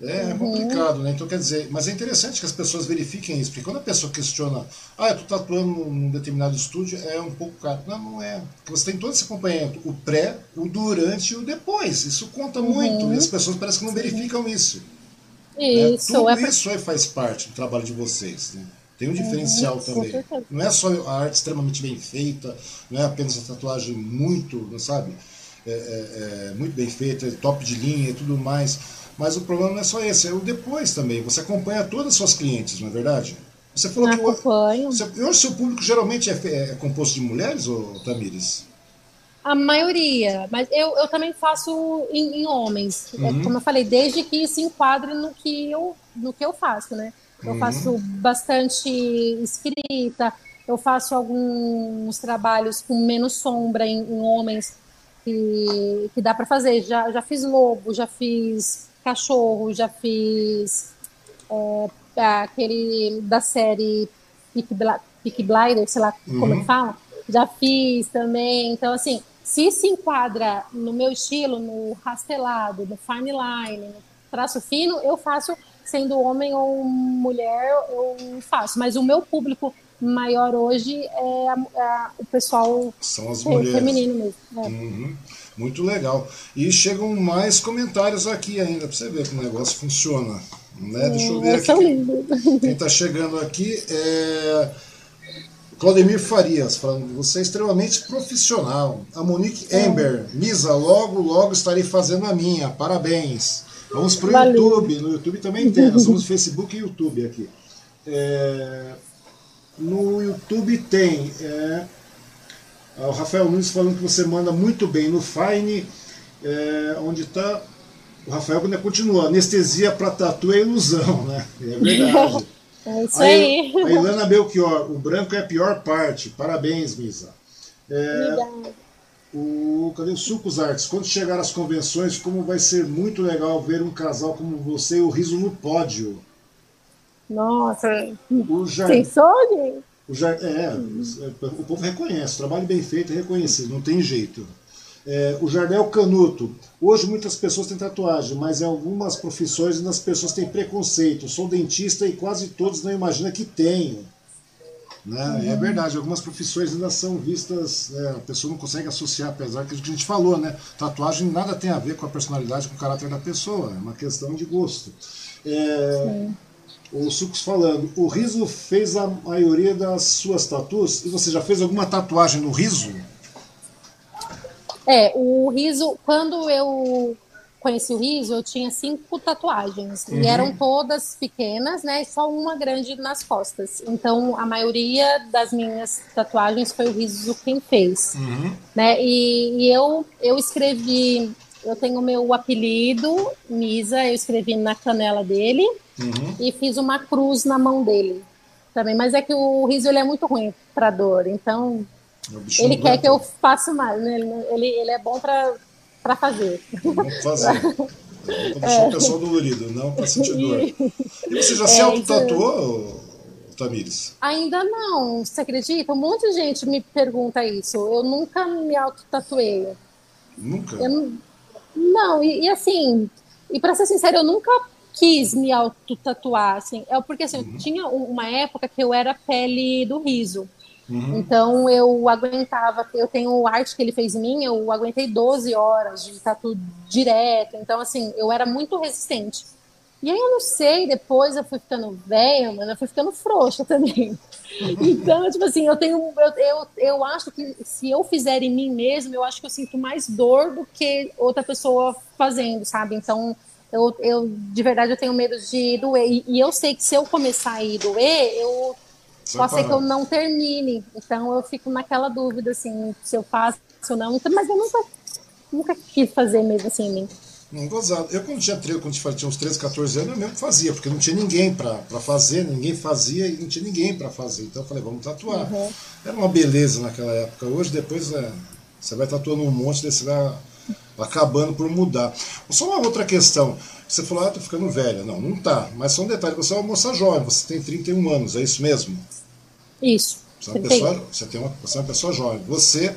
É, uhum. complicado, né? Então quer dizer, mas é interessante que as pessoas verifiquem isso, porque quando a pessoa questiona, ah, eu estou tatuando num determinado estúdio, é um pouco caro. Não, não é. Porque você tem todo esse acompanhamento, o pré, o durante e o depois. Isso conta uhum. muito. E as pessoas parecem que não verificam isso. Isso, né? Tudo é isso aí faz parte do trabalho de vocês. Né? Tem um diferencial uhum, também. Não é só a arte extremamente bem feita, não é apenas a tatuagem muito, não sabe? É, é, é muito bem feita, top de linha e tudo mais. Mas o problema não é só esse, é o depois também. Você acompanha todas as suas clientes, não é verdade? Você falou Acompanho. que o, hoje seu público geralmente é, é, composto de mulheres, ou Tamires? A maioria, mas eu, eu também faço em, em homens. É, uhum. Como eu falei, desde que se enquadre no que eu, no que eu faço, né? Eu uhum. faço bastante escrita, eu faço alguns trabalhos com menos sombra em, em homens que, que dá para fazer. Já, já fiz lobo, já fiz cachorro, já fiz é, aquele da série Peak, Peak Blinder, sei lá uhum. como é que fala. Já fiz também. Então, assim, se se enquadra no meu estilo, no rastelado, no fine line, no traço fino, eu faço sendo homem ou mulher, eu faço. Mas o meu público maior hoje é, a, a, o pessoal São as mulheres. feminino mesmo. É. Uhum. Muito legal. E chegam mais comentários aqui ainda, para você ver como o negócio funciona. Né? Deixa eu ver aqui. Quem está chegando aqui é. Claudemir Farias, falando, você é extremamente profissional. A Monique Ember, Misa, logo, logo estarei fazendo a minha. Parabéns. Vamos para o YouTube. No YouTube também tem. Nós somos Facebook e YouTube aqui. É, no YouTube tem é, o Rafael Nunes falando que você manda muito bem no Fine, é, onde está. O Rafael ainda continua. Anestesia para tatu é ilusão, né? É verdade. É isso aí. A, a Ilana Belchior, o branco é a pior parte. Parabéns, Misa. É, o, cadê o Sucos Artes? Quando chegar às convenções, como vai ser muito legal ver um casal como você e o Riso no pódio. Nossa, o Jar... sonho? O Jar... É, o povo reconhece, trabalho bem feito é reconhecido, não tem jeito. É, o Jardel Canuto. Hoje muitas pessoas têm tatuagem, mas em algumas profissões as pessoas têm preconceito. Sou dentista e quase todos não imaginam que tenho. Né? Uhum. É verdade, algumas profissões ainda são vistas, é, a pessoa não consegue associar, apesar que a gente falou, né? Tatuagem nada tem a ver com a personalidade, com o caráter da pessoa, é uma questão de gosto. É, o Sucos falando, o Riso fez a maioria das suas tatuas, e você já fez alguma tatuagem no Riso? É, o Riso, quando eu conheci o Riso, eu tinha cinco tatuagens. Uhum. E eram todas pequenas, né? E só uma grande nas costas. Então, a maioria das minhas tatuagens foi o Riso quem fez. Uhum. Né? E, e, eu, eu escrevi... Eu tenho meu apelido, Misa, eu escrevi na canela dele. Uhum. E fiz uma cruz na mão dele também. Mas é que o Riso ele é muito ruim para dor. Então, é ele quer que eu faça mais. Né? Ele, ele é bom para para fazer. Vamos fazer. Para deixar é. o pessoal dolorido, não para sentir dor. E você já se é, auto-tatuou, Tamires? Ainda não, você acredita? Um monte de gente me pergunta isso. Eu nunca me auto-tatuei. Nunca? Eu, não, e, e assim, e para ser sincero, eu nunca quis me auto-tatuar, assim, é porque assim, uhum. tinha uma época que eu era pele do riso. Uhum. Então eu aguentava, eu tenho arte que ele fez em mim, eu aguentei 12 horas de tatu direto. Então, assim, eu era muito resistente. E aí eu não sei, depois eu fui ficando velha, mas eu fui ficando frouxa também. Então, tipo assim, eu tenho. Eu, eu, eu acho que se eu fizer em mim mesmo, eu acho que eu sinto mais dor do que outra pessoa fazendo, sabe? Então, eu, eu de verdade eu tenho medo de doer. E, e eu sei que se eu começar a ir doer, eu Pode ser que eu não termine. Então eu fico naquela dúvida, assim, se eu faço ou não. Mas eu nunca, nunca quis fazer mesmo assim em mim. Não, gozado. Eu quando tinha, quando tinha uns 13, 14 anos, eu mesmo fazia, porque não tinha ninguém para fazer, ninguém fazia e não tinha ninguém para fazer. Então eu falei, vamos tatuar. Uhum. Era uma beleza naquela época. Hoje, depois, é, você vai tatuando um monte, daí você vai acabando por mudar. Só uma outra questão. Você falou, ah, tô ficando velha. Não, não tá. Mas só um detalhe, você é uma moça jovem, você tem 31 anos, é isso mesmo? Isso. Você é uma pessoa, você tem uma, você é uma pessoa jovem. Você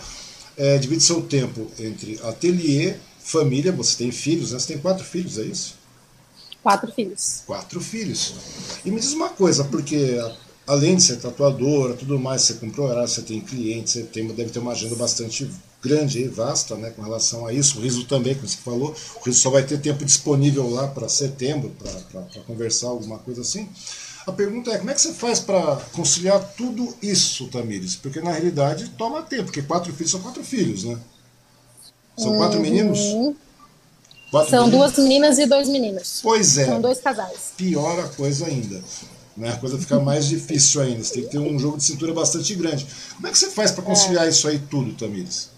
é, divide seu tempo entre ateliê, família, você tem filhos, né? Você tem quatro filhos, é isso? Quatro filhos. Quatro filhos. E me diz uma coisa, porque além de ser tatuadora, tudo mais, você comprou horário, você tem clientes, você tem, deve ter uma agenda bastante grande e vasta né, com relação a isso. O Riso também, como você falou, o Riso só vai ter tempo disponível lá para setembro, para conversar alguma coisa assim. A pergunta é, como é que você faz para conciliar tudo isso, Tamires? Porque na realidade toma tempo, porque quatro filhos são quatro filhos, né? São quatro uhum. meninos? Quatro são meninos? duas meninas e dois meninos. Pois é. São dois casais. Pior a coisa ainda. Né? A coisa fica mais difícil ainda. Você tem que ter um jogo de cintura bastante grande. Como é que você faz para conciliar é. isso aí tudo, Tamires?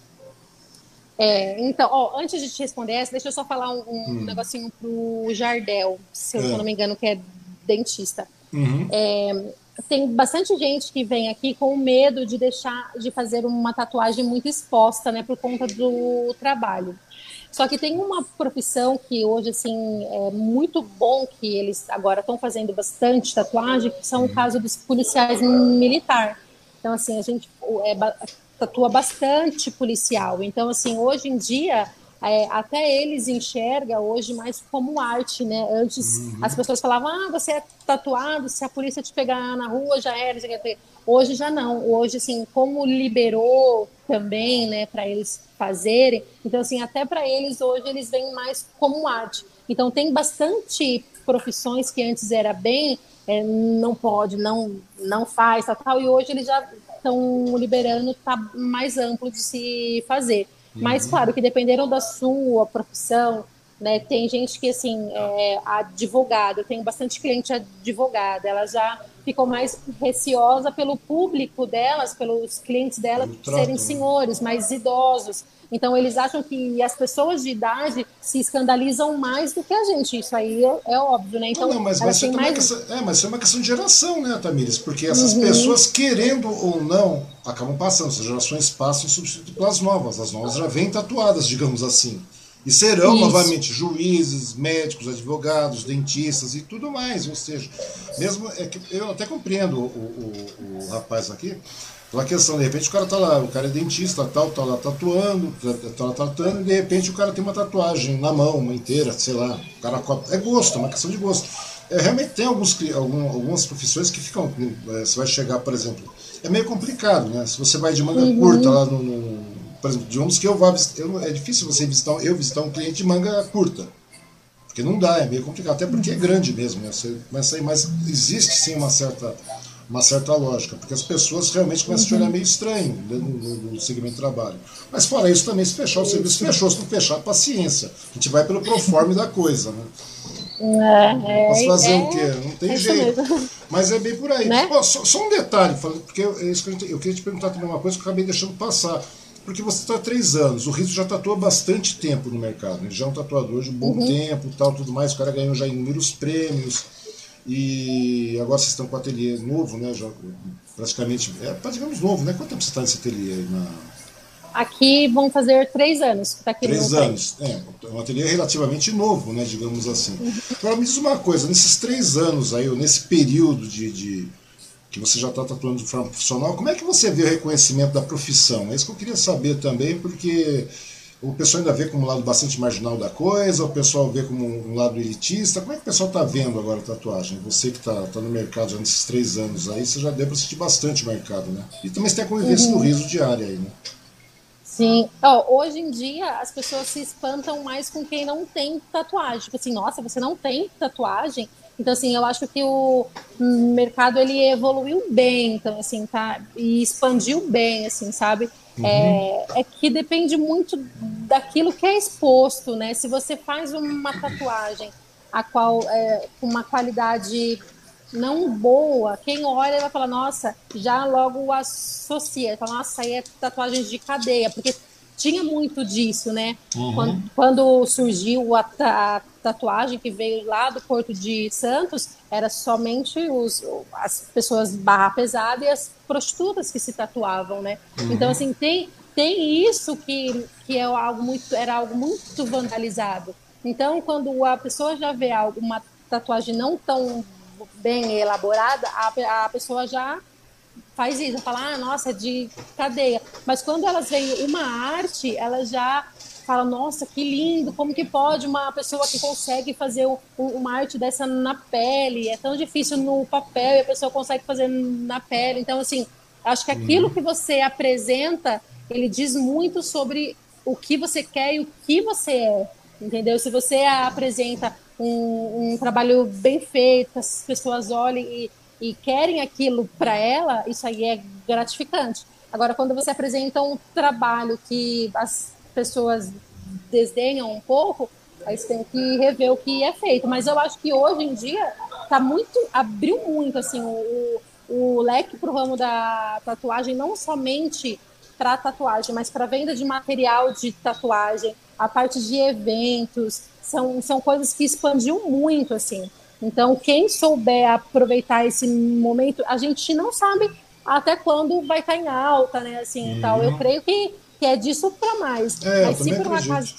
É, então, ó, antes de te responder essa, deixa eu só falar um, um hum. negocinho pro Jardel, se eu é. não me engano, que é dentista. Uhum. É, tem bastante gente que vem aqui com medo de deixar de fazer uma tatuagem muito exposta, né, por conta do trabalho. Só que tem uma profissão que hoje assim é muito bom que eles agora estão fazendo bastante tatuagem, que são o uhum. caso dos policiais militar. Então assim a gente é, tatua bastante policial. Então assim hoje em dia é, até eles enxergam hoje mais como arte, né? Antes uhum. as pessoas falavam, ah, você é tatuado, se a polícia te pegar na rua já era, já Hoje já não. Hoje, assim, como liberou também, né, para eles fazerem, então, assim, até para eles hoje eles veem mais como arte. Então, tem bastante profissões que antes era bem, é, não pode, não, não faz, tal, tal, e hoje eles já estão liberando, tá mais amplo de se fazer. Mas, uhum. claro, que dependeram da sua profissão, né? Tem gente que, assim, é advogada, eu tenho bastante cliente advogada, ela já ficou mais receosa pelo público delas, pelos clientes dela serem né? senhores, mais idosos. Então, eles acham que as pessoas de idade se escandalizam mais do que a gente. Isso aí é, é óbvio, né? Então, não, não, mas, mas, isso mais... questão, é, mas é uma questão de geração, né, Tamires? Porque essas uhum. pessoas, querendo ou não, acabam passando. Essas gerações passam substituído pelas novas. As novas já vêm tatuadas, digamos assim. E serão Isso. novamente juízes, médicos, advogados, dentistas e tudo mais. Ou seja, mesmo é que eu até compreendo o, o, o rapaz aqui, pela questão, de repente o cara tá lá, o cara é dentista, tal, tá lá tatuando, tá lá tratando, e de repente o cara tem uma tatuagem na mão, uma inteira, sei lá, o cara é gosto, é uma questão de gosto. É, realmente tem alguns, algum, algumas profissões que ficam. É, você vai chegar, por exemplo. É meio complicado, né? Se você vai de manga uhum. curta lá no, no, Por exemplo, digamos que eu vá visitar. é difícil você visitar, eu visitar um cliente de manga curta. Porque não dá, é meio complicado, até porque é grande mesmo, né? Você começa mas existe sim uma certa, uma certa lógica, porque as pessoas realmente começam uhum. a te olhar meio estranho no, no, no, segmento de trabalho. Mas fora isso também, se fechar o serviço, fechou, se não fechar, paciência. A gente vai pelo proforme da coisa, né? É, Posso fazer é, o quê? Não tem é jeito. Mas é bem por aí. Né? Pô, só, só, um detalhe, porque eu, é eu queria te perguntar também uma coisa que eu acabei deixando passar. Porque você está há três anos, o Rizzo já tatua bastante tempo no mercado. Ele já é um tatuador de um bom uhum. tempo tal, tudo mais. O cara ganhou já inúmeros prêmios. E agora vocês estão com o ateliê novo, né? Já, praticamente, é praticamente novo, né? Quanto tempo você está nesse ateliê aí na, Aqui vão fazer três anos que tá aqui Três anos, é, é um ateliê relativamente novo, né, digamos assim. Uhum. Agora me diz uma coisa, nesses três anos aí, ou nesse período de, de que você já está tatuando de forma profissional, como é que você vê o reconhecimento da profissão? É isso que eu queria saber também, porque o pessoal ainda vê como um lado bastante marginal da coisa, o pessoal vê como um lado elitista. Como é que o pessoal está vendo agora a tatuagem? Você que está tá no mercado já nesses três anos aí, você já deu para sentir bastante o mercado, né? E também você tem a convivência uhum. do riso diária aí, né? Sim. Oh, hoje em dia, as pessoas se espantam mais com quem não tem tatuagem. Tipo assim, nossa, você não tem tatuagem? Então, assim, eu acho que o mercado, ele evoluiu bem, então, assim, tá? E expandiu bem, assim, sabe? Uhum. É, é que depende muito daquilo que é exposto, né? Se você faz uma tatuagem a qual é com uma qualidade não boa, quem olha vai falar, nossa, já logo associa, fala, nossa, aí é tatuagem de cadeia, porque tinha muito disso, né? Uhum. Quando, quando, surgiu a, a, tatuagem que veio lá do Porto de Santos, era somente os, as pessoas barra pesada e as prostitutas que se tatuavam, né? Uhum. Então, assim, tem, tem isso que, que é algo muito, era algo muito vandalizado. Então, quando a pessoa já vê algo, uma tatuagem não tão bem elaborada, a, a pessoa já faz isso, fala, ah, nossa, é de cadeia. Mas quando elas veem uma arte, elas já falam, nossa, que lindo, como que pode uma pessoa que consegue fazer uma arte dessa na pele? É tão difícil no papel e a pessoa consegue fazer na pele. Então, assim, acho que aquilo que você apresenta, ele diz muito sobre o que você quer e o que você é, entendeu? Se você apresenta um, um trabalho bem feito, as pessoas olhem e, e querem aquilo para ela, isso aí é gratificante. Agora, quando você apresenta um trabalho que as pessoas desdenham um pouco, aí você tem que rever o que é feito. Mas eu acho que hoje em dia tá muito, abriu muito assim o, o leque para o ramo da tatuagem, não somente para tatuagem, mas para venda de material de tatuagem, a parte de eventos, são, são coisas que expandiu muito, assim. Então, quem souber aproveitar esse momento, a gente não sabe até quando vai estar em alta, né? Assim, uhum. tal. Eu creio que, que é disso para mais. É, mas se por um acaso,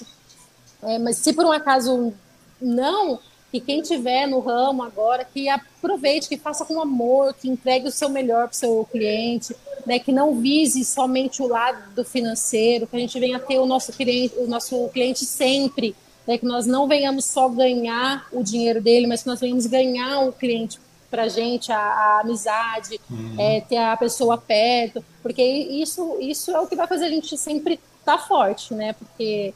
é, mas se por um acaso não, que quem tiver no ramo agora, que aproveite, que faça com amor, que entregue o seu melhor para o seu cliente, né? Que não vise somente o lado financeiro, que a gente venha ter o nosso cliente, o nosso cliente sempre né, que nós não venhamos só ganhar o dinheiro dele, mas que nós venhamos ganhar o cliente para a gente, a amizade, uhum. é, ter a pessoa perto, porque isso, isso é o que vai fazer a gente sempre estar tá forte, né? Porque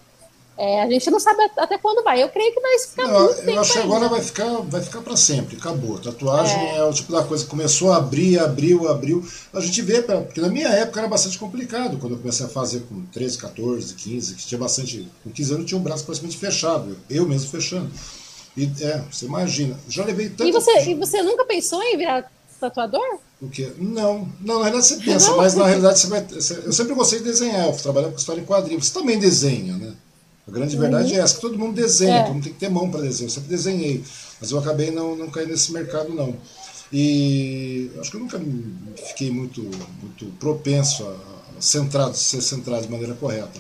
é, a gente não sabe até quando vai. Eu creio que vai ficar não, muito Eu acho que agora vai ficar, vai ficar para sempre, acabou. Tatuagem é. é. o tipo da coisa que começou a abrir, abriu, abriu. A gente vê, porque na minha época era bastante complicado, quando eu comecei a fazer com 13, 14, 15, que tinha bastante. Com 15 anos eu tinha um braço praticamente fechado, eu mesmo fechando. E é, você imagina. Já levei tanto. E você, e você nunca pensou em virar tatuador? O quê? Não, não, na realidade você pensa, mas na realidade você vai. Eu sempre gostei de desenhar, eu trabalhava com história em quadrinhos. Você também desenha, né? A grande uhum. verdade é essa, que todo mundo desenha, é. todo mundo tem que ter mão para desenhar. Eu sempre desenhei, mas eu acabei não, não caindo nesse mercado, não. E acho que eu nunca fiquei muito, muito propenso a centrado, ser centrado de maneira correta.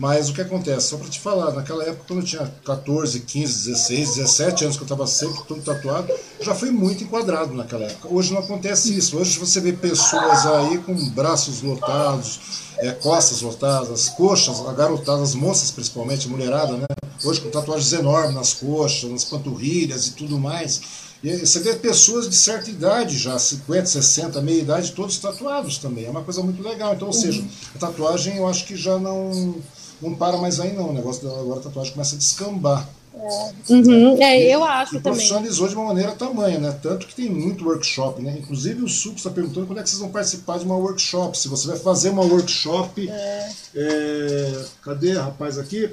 Mas o que acontece? Só para te falar, naquela época, quando eu tinha 14, 15, 16, 17 anos, que eu estava sempre todo tatuado, já fui muito enquadrado naquela época. Hoje não acontece isso. Hoje você vê pessoas aí com braços lotados, é, costas lotadas, coxas agarotadas, as moças principalmente, mulherada, né? hoje com tatuagens enormes nas coxas, nas panturrilhas e tudo mais. E você vê pessoas de certa idade já, 50, 60, meia idade, todos tatuados também. É uma coisa muito legal. Então, ou uhum. seja, a tatuagem eu acho que já não, não para mais aí não. O negócio agora a tatuagem começa a descambar. É, uhum. é eu acho e também. profissionalizou de uma maneira tamanha, né? Tanto que tem muito workshop, né? Inclusive o Suco está perguntando quando é que vocês vão participar de uma workshop. Se você vai fazer uma workshop. É. É... Cadê, rapaz, aqui?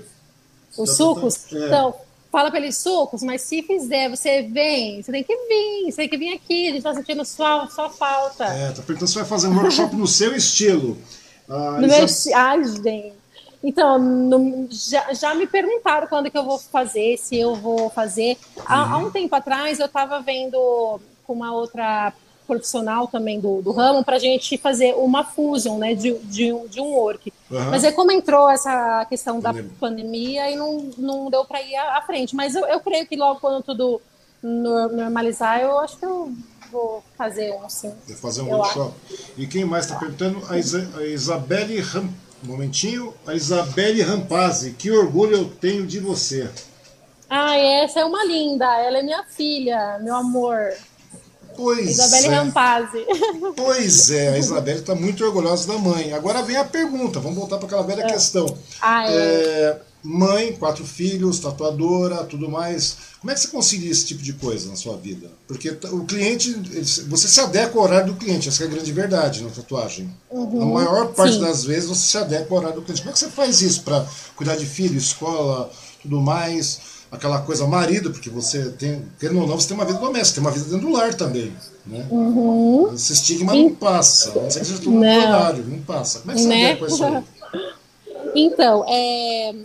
Os tá, sucos? Tá. Então, fala para eles sucos, mas se fizer, você vem, você tem que vir, você tem que vir aqui, a gente está sentindo sua, sua falta. É, tá perguntando se vai fazer um workshop no seu estilo. Ah, no meu estilo. Ai, gente. Então, no, já, já me perguntaram quando que eu vou fazer, se eu vou fazer. Há, há um tempo atrás eu estava vendo com uma outra profissional também do, do ramo para a gente fazer uma fusion né, de, de, de um work. Uhum. Mas é como entrou essa questão da pandemia, pandemia e não, não deu para ir à, frente. Mas eu, eu creio que logo quando tudo normalizar, eu acho que eu vou fazer um sim. Fazer um workshop. Acho. E quem mais está perguntando? A, Isa, a Isabelle Ram, um momentinho. A Isabelle Rampazzi. Que orgulho eu tenho de você. Ah, essa é uma linda. Ela é minha filha, meu amor. Pois Isabelle é. Rampazzi. Pois é, a Isabelle está muito orgulhosa da mãe. Agora vem a pergunta, vamos voltar para aquela velha é. questão. Ah, é. É, mãe, quatro filhos, tatuadora, tudo mais. Como é que você concilia esse tipo de coisa na sua vida? Porque o cliente, você se adequa ao horário do cliente, essa é a grande verdade na tatuagem. Uhum, a maior parte sim. das vezes você se adequa ao horário do cliente. Como é que você faz isso para cuidar de filho, escola, tudo mais? aquela coisa marido, porque você tem, querendo ou não, você tem uma vida doméstica, tem uma vida dentro do lar também. Né? Uhum. Esse estigma não passa, não sei que seja tudo no horário, não passa. Como é que você né? com isso aí? Então, é,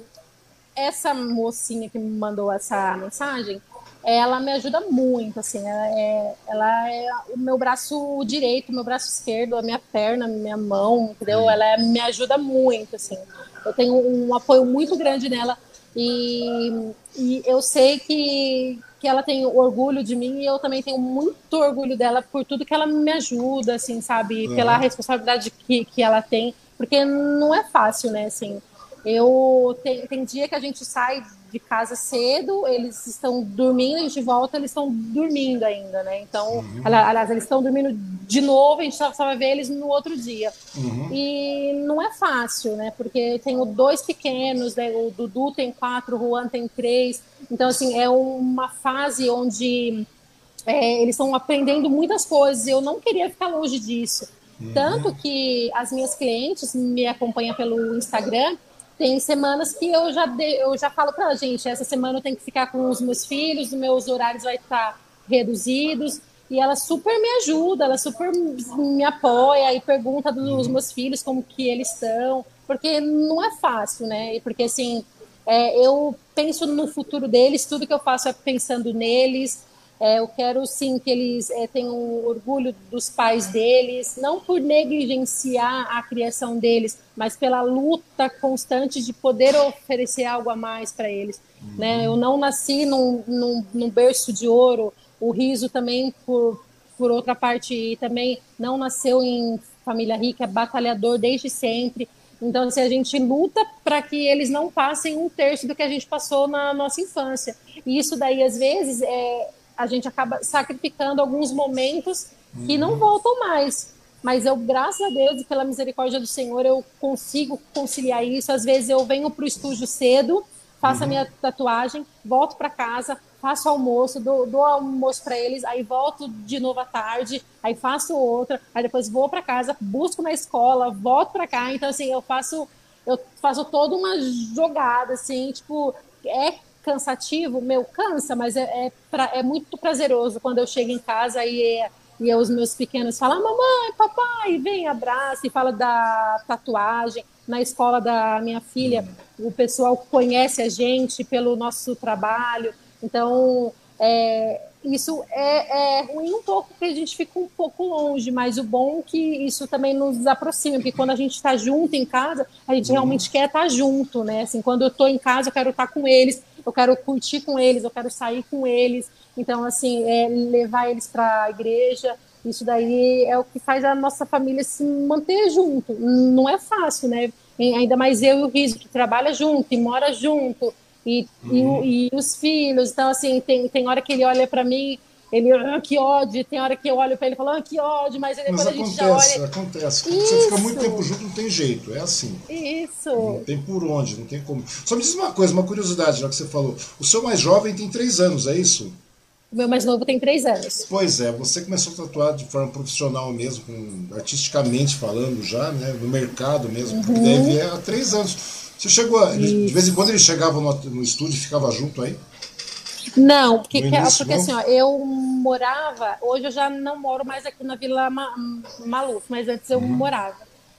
essa mocinha que me mandou essa mensagem, ela me ajuda muito, assim, ela é, ela é o meu braço direito, o meu braço esquerdo, a minha perna, a minha mão, entendeu? Ela me ajuda muito, assim. Eu tenho um apoio muito grande nela e, e eu sei que, que ela tem orgulho de mim e eu também tenho muito orgulho dela por tudo que ela me ajuda, assim, sabe? Pela responsabilidade que, que ela tem, porque não é fácil, né? Assim, eu tem, tem dia que a gente sai de casa cedo, eles estão dormindo, a gente volta, eles estão dormindo ainda, né? Então, uhum. aliás, eles estão dormindo de novo, a gente só, só vai ver eles no outro dia. Uhum. E não é fácil, né? Porque tenho dois pequenos, né? o Dudu tem quatro, o Juan tem três. Então, assim, é uma fase onde é, eles estão aprendendo muitas coisas. Eu não queria ficar longe disso. Uhum. Tanto que as minhas clientes me acompanham pelo Instagram tem semanas que eu já, de, eu já falo para a gente, essa semana eu tenho que ficar com os meus filhos, os meus horários vai estar reduzidos. E ela super me ajuda, ela super me apoia e pergunta dos uhum. meus filhos como que eles estão, porque não é fácil, né? Porque assim, é, eu penso no futuro deles, tudo que eu faço é pensando neles. É, eu quero sim que eles é, tenham orgulho dos pais deles, não por negligenciar a criação deles, mas pela luta constante de poder oferecer algo a mais para eles. Uhum. Né? Eu não nasci num, num, num, berço de ouro, o Riso também, por, por outra parte, também não nasceu em família rica, é batalhador desde sempre. Então, se assim, a gente luta para que eles não passem um terço do que a gente passou na nossa infância. E isso daí, às vezes, é, a gente acaba sacrificando alguns momentos que não voltam mais. Mas eu, graças a Deus e pela misericórdia do Senhor, eu consigo conciliar isso. Às vezes eu venho para o estúdio cedo, faço uhum. a minha tatuagem, volto para casa, faço almoço, dou, dou almoço para eles, aí volto de novo à tarde, aí faço outra, aí depois vou para casa, busco na escola, volto para cá. Então, assim, eu faço, eu faço toda uma jogada, assim, tipo, é cansativo, meu, cansa, mas é, é, pra, é muito prazeroso quando eu chego em casa e, e os meus pequenos falam, mamãe, papai, vem, abraça, e fala da tatuagem. Na escola da minha filha, o pessoal conhece a gente pelo nosso trabalho, então é, isso é, é, ruim um pouco, porque a gente fica um pouco longe, mas o bom é que isso também nos aproxima, porque quando a gente está junto em casa, a gente realmente quer estar tá junto, né? Assim, quando eu estou em casa, eu quero estar tá com eles, eu quero curtir com eles, eu quero sair com eles. Então, assim, é, levar eles para a igreja, isso daí é o que faz a nossa família se manter junto. Não é fácil, né? Ainda mais eu e o Riso, que trabalha junto e mora junto. e, uhum. e, e, os filhos. Então, assim, tem, tem hora que ele olha para mim, ele, ah, que ódio, tem hora que eu olho para ele e falo, ah, que ódio, mas depois mas a gente já olha. Acontece, Quando você fica muito tempo junto, não tem jeito, é assim. Isso. Não tem por onde, não tem como. Só me diz uma coisa, uma curiosidade, já que você falou. O seu mais jovem tem três anos, é isso? O meu mais novo tem três anos. Pois é, você começou a tatuar de forma profissional mesmo, com, artisticamente falando já, né? No mercado mesmo, uhum. porque deve é há três anos. Você chegou a, de, de vez em quando ele chegava no, no estúdio e ficava junto aí? Não, porque, início, porque não? assim, ó, eu morava, hoje eu já não moro mais aqui na Vila Maluf, mas antes eu uhum. morava.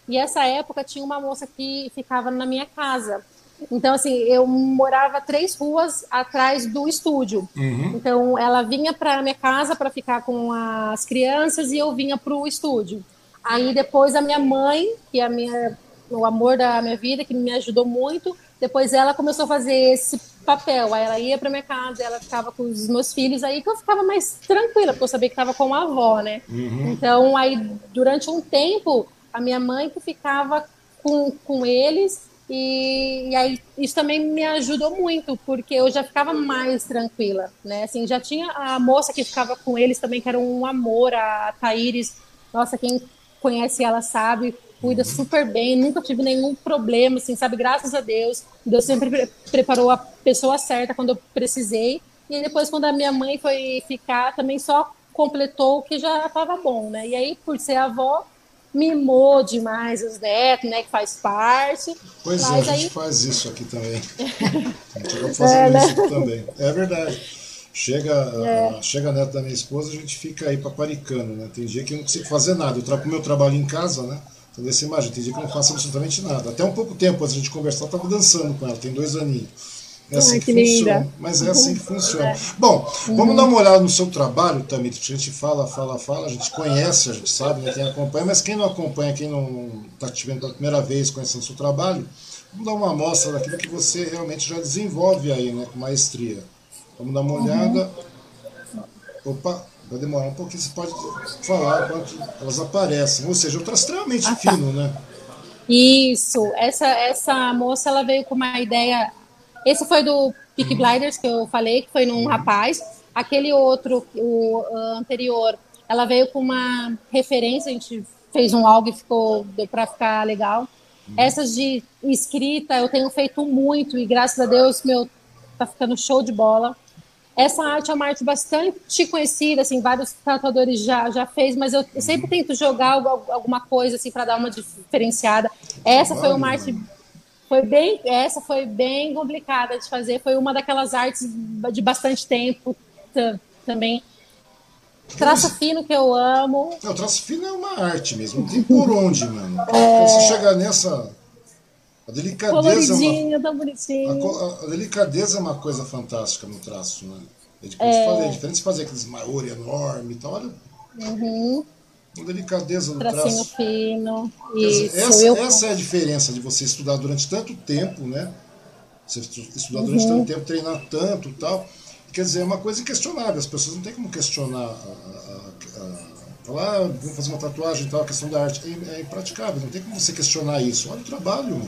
E essa época tinha uma moça que ficava na minha casa. Então, assim, eu morava três ruas atrás do estúdio. Uhum. Então, ela vinha para minha casa para ficar com as crianças e eu vinha para o estúdio. Aí, depois, a minha mãe, que é a minha, o amor da minha vida, que me ajudou muito, depois ela começou a fazer esse papel. Aí ela ia para minha casa, ela ficava com os meus filhos, aí que eu ficava mais tranquila, porque eu sabia que estava com a avó, né? Uhum. Então, aí, durante um tempo, a minha mãe que ficava com, com eles e, e, aí isso também me ajudou muito, porque eu já ficava mais tranquila, né? Assim, já tinha a moça que ficava com eles também, que era um amor, a Thaíris. Nossa, quem conhece ela sabe, cuida super bem, nunca tive nenhum problema, assim, sabe? Graças a Deus. Deus sempre pre preparou a pessoa certa quando eu precisei. E depois, quando a minha mãe foi ficar, também só completou o que já estava bom, né? E aí, por ser avó, mimou demais os netos, né? Que faz parte. Pois é, a gente aí... faz isso aqui também. vai fazendo é, né? isso também. É verdade. Chega, é. chega a neta da minha esposa, a gente fica aí paparicando, né? Tem dia que eu não consigo fazer nada. Eu trago o meu trabalho em casa, né? Então, desse imagem, tem dia que eu não faço absolutamente nada. Até um pouco tempo antes de a gente conversar, eu estava dançando com ela, tem dois aninhos. É assim Ai, que, que funciona. Mas é assim que funciona. É. Bom, uhum. vamos dar uma olhada no seu trabalho, Tamir. A gente fala, fala, fala, a gente conhece, a gente sabe, né, quem acompanha, mas quem não acompanha, quem não está te vendo pela primeira vez conhecendo o seu trabalho, vamos dar uma amostra daquilo que você realmente já desenvolve aí, né, com maestria. Vamos dar uma uhum. olhada. Opa, vai demorar um pouquinho, você pode falar quando elas aparecem. Ou seja, eu traço extremamente ah, tá. fino, né? Isso, essa, essa moça ela veio com uma ideia esse foi do Peak Blinders que eu falei, que foi num rapaz. Aquele outro, o anterior, ela veio com uma referência, a gente fez um algo e ficou, deu para ficar legal. Essas de escrita eu tenho feito muito e graças a Deus meu tá ficando show de bola. Essa arte é uma arte bastante conhecida, assim, vários tatuadores já já fez, mas eu sempre tento jogar alguma coisa assim para dar uma diferenciada. Essa foi uma arte foi bem, essa foi bem complicada de fazer, foi uma daquelas artes de bastante tempo também. Traço fino que eu amo. Não, traço fino é uma arte mesmo, não tem por onde, mano. É... Você chegar nessa. A delicadeza. Coloridinho, é uma, tão bonitinho. A, a, delicadeza é uma coisa fantástica no traço, né? É diferente, é... Fazer, é diferente de fazer aqueles maori enormes e tal. Olha. Uhum. Com delicadeza no Tracinho traço. fino. Isso. Essa, eu... essa é a diferença de você estudar durante tanto tempo, né? Você estudar uhum. durante tanto tempo, treinar tanto e tal. Quer dizer, é uma coisa inquestionável. As pessoas não têm como questionar a, a, a falar, ah, vamos fazer uma tatuagem e tal, a questão da arte. É, é impraticável, não tem como você questionar isso. Olha o trabalho.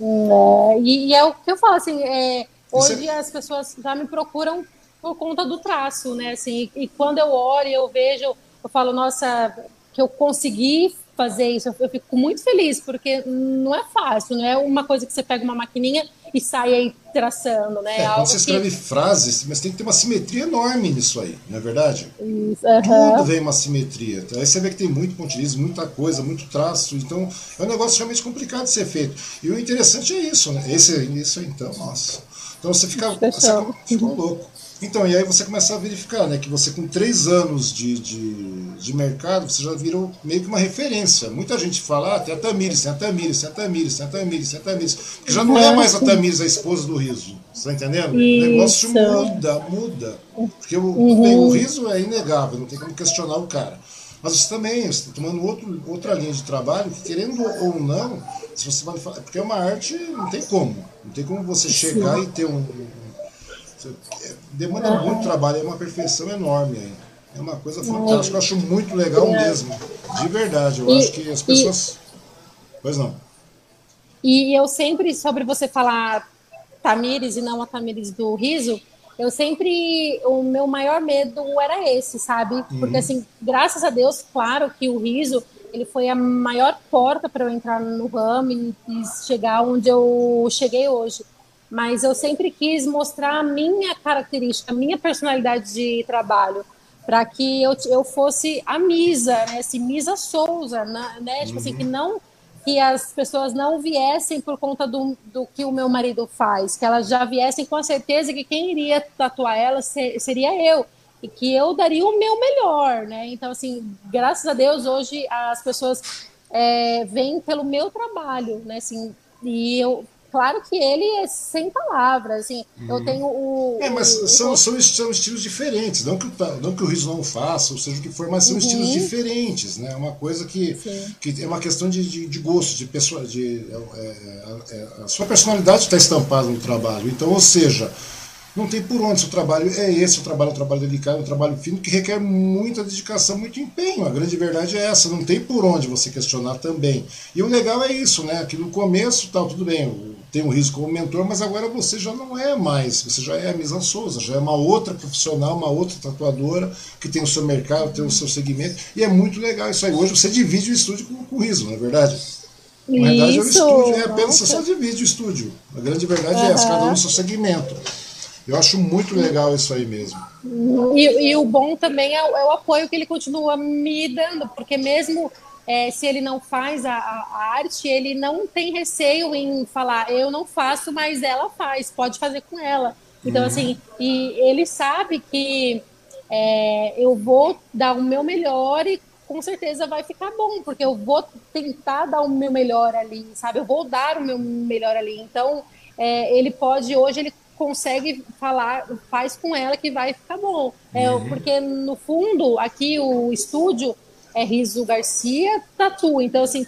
É, e, e, é o que eu falo, assim, é, hoje é... as pessoas já me procuram por conta do traço, né? Assim, e, e quando eu olho, eu vejo eu falo, nossa, que eu consegui fazer isso, eu fico muito feliz, porque não é fácil, não é uma coisa que você pega uma maquininha e sai aí traçando, né? É, quando você escreve que... frases, mas tem que ter uma simetria enorme nisso aí, não é verdade? Isso, uh -huh. Tudo vem uma simetria. Aí você vê que tem muito pontilhismo, muita coisa, muito traço, então é um negócio realmente complicado de ser feito. E o interessante é isso, né? Esse, isso então, nossa. Então você fica, você fica louco. Então, e aí você começa a verificar, né, que você com três anos de, de, de mercado, você já virou meio que uma referência. Muita gente fala, ah, tem a Tamires, tem a Tamires, tem a Tamires, tem a Tamires, tem a Tamires. Porque já não é mais a Tamires, a esposa do riso. Você tá entendendo? Isso. O negócio muda, muda. Porque o, uhum. bem, o riso é inegável, não tem como questionar o cara. Mas você também está tomando outro, outra linha de trabalho que, querendo ou não, se você vai falar, porque é uma arte, não tem como. Não tem como você chegar Sim. e ter um, demanda uhum. muito trabalho, é uma perfeição enorme. Hein? É uma coisa fantástica, eu acho muito legal é. mesmo. De verdade, eu e, acho que as pessoas. E, pois não. E eu sempre, sobre você falar Tamires e não a Tamires do riso, eu sempre o meu maior medo era esse, sabe? Uhum. Porque assim, graças a Deus, claro que o riso ele foi a maior porta para eu entrar no ramo e chegar onde eu cheguei hoje. Mas eu sempre quis mostrar a minha característica, a minha personalidade de trabalho, para que eu, eu fosse a Misa, né? Esse Misa Souza, né? Tipo uhum. assim, que uhum. não que as pessoas não viessem por conta do, do que o meu marido faz, que elas já viessem com a certeza que quem iria tatuar elas seria eu e que eu daria o meu melhor, né? Então, assim, graças a Deus, hoje as pessoas é, vêm pelo meu trabalho, né? Assim, e eu, claro que ele é sem palavras, assim, eu uhum. tenho o... É, mas o, são, o... São, são estilos diferentes, não que, o, não que o riso não faça, ou seja o que for, mas são uhum. estilos diferentes, né? É uma coisa que, que é uma questão de, de, de gosto, de pessoa, de... É, é, é, a sua personalidade está estampada no trabalho, então, ou seja não tem por onde. Seu trabalho é esse, o trabalho é um trabalho delicado, é um trabalho fino, que requer muita dedicação, muito empenho. A grande verdade é essa, não tem por onde você questionar também. E o legal é isso, né? Que no começo, tal, tudo bem, tem um risco como mentor, mas agora você já não é mais, você já é a Misa Souza, já é uma outra profissional, uma outra tatuadora, que tem o seu mercado, tem o seu segmento, e é muito legal isso aí. Hoje você divide o estúdio com, com o riso, não é verdade? Na verdade, é o estúdio, é apenas você só divide o estúdio. A grande verdade uhum. é essa, cada um no seu segmento. Eu acho muito legal isso aí mesmo. E, e o bom também é, é, o apoio que ele continua me dando, porque mesmo é, se ele não faz a, a, arte, ele não tem receio em falar, eu não faço, mas ela faz, pode fazer com ela. Então, uhum. assim, e ele sabe que é, eu vou dar o meu melhor e com certeza vai ficar bom, porque eu vou tentar dar o meu melhor ali, sabe? Eu vou dar o meu melhor ali. Então, é, ele pode, hoje, ele consegue falar, faz com ela que vai ficar bom. É, uhum. Porque, no fundo, aqui o estúdio é Riso Garcia Tatu. Então, assim,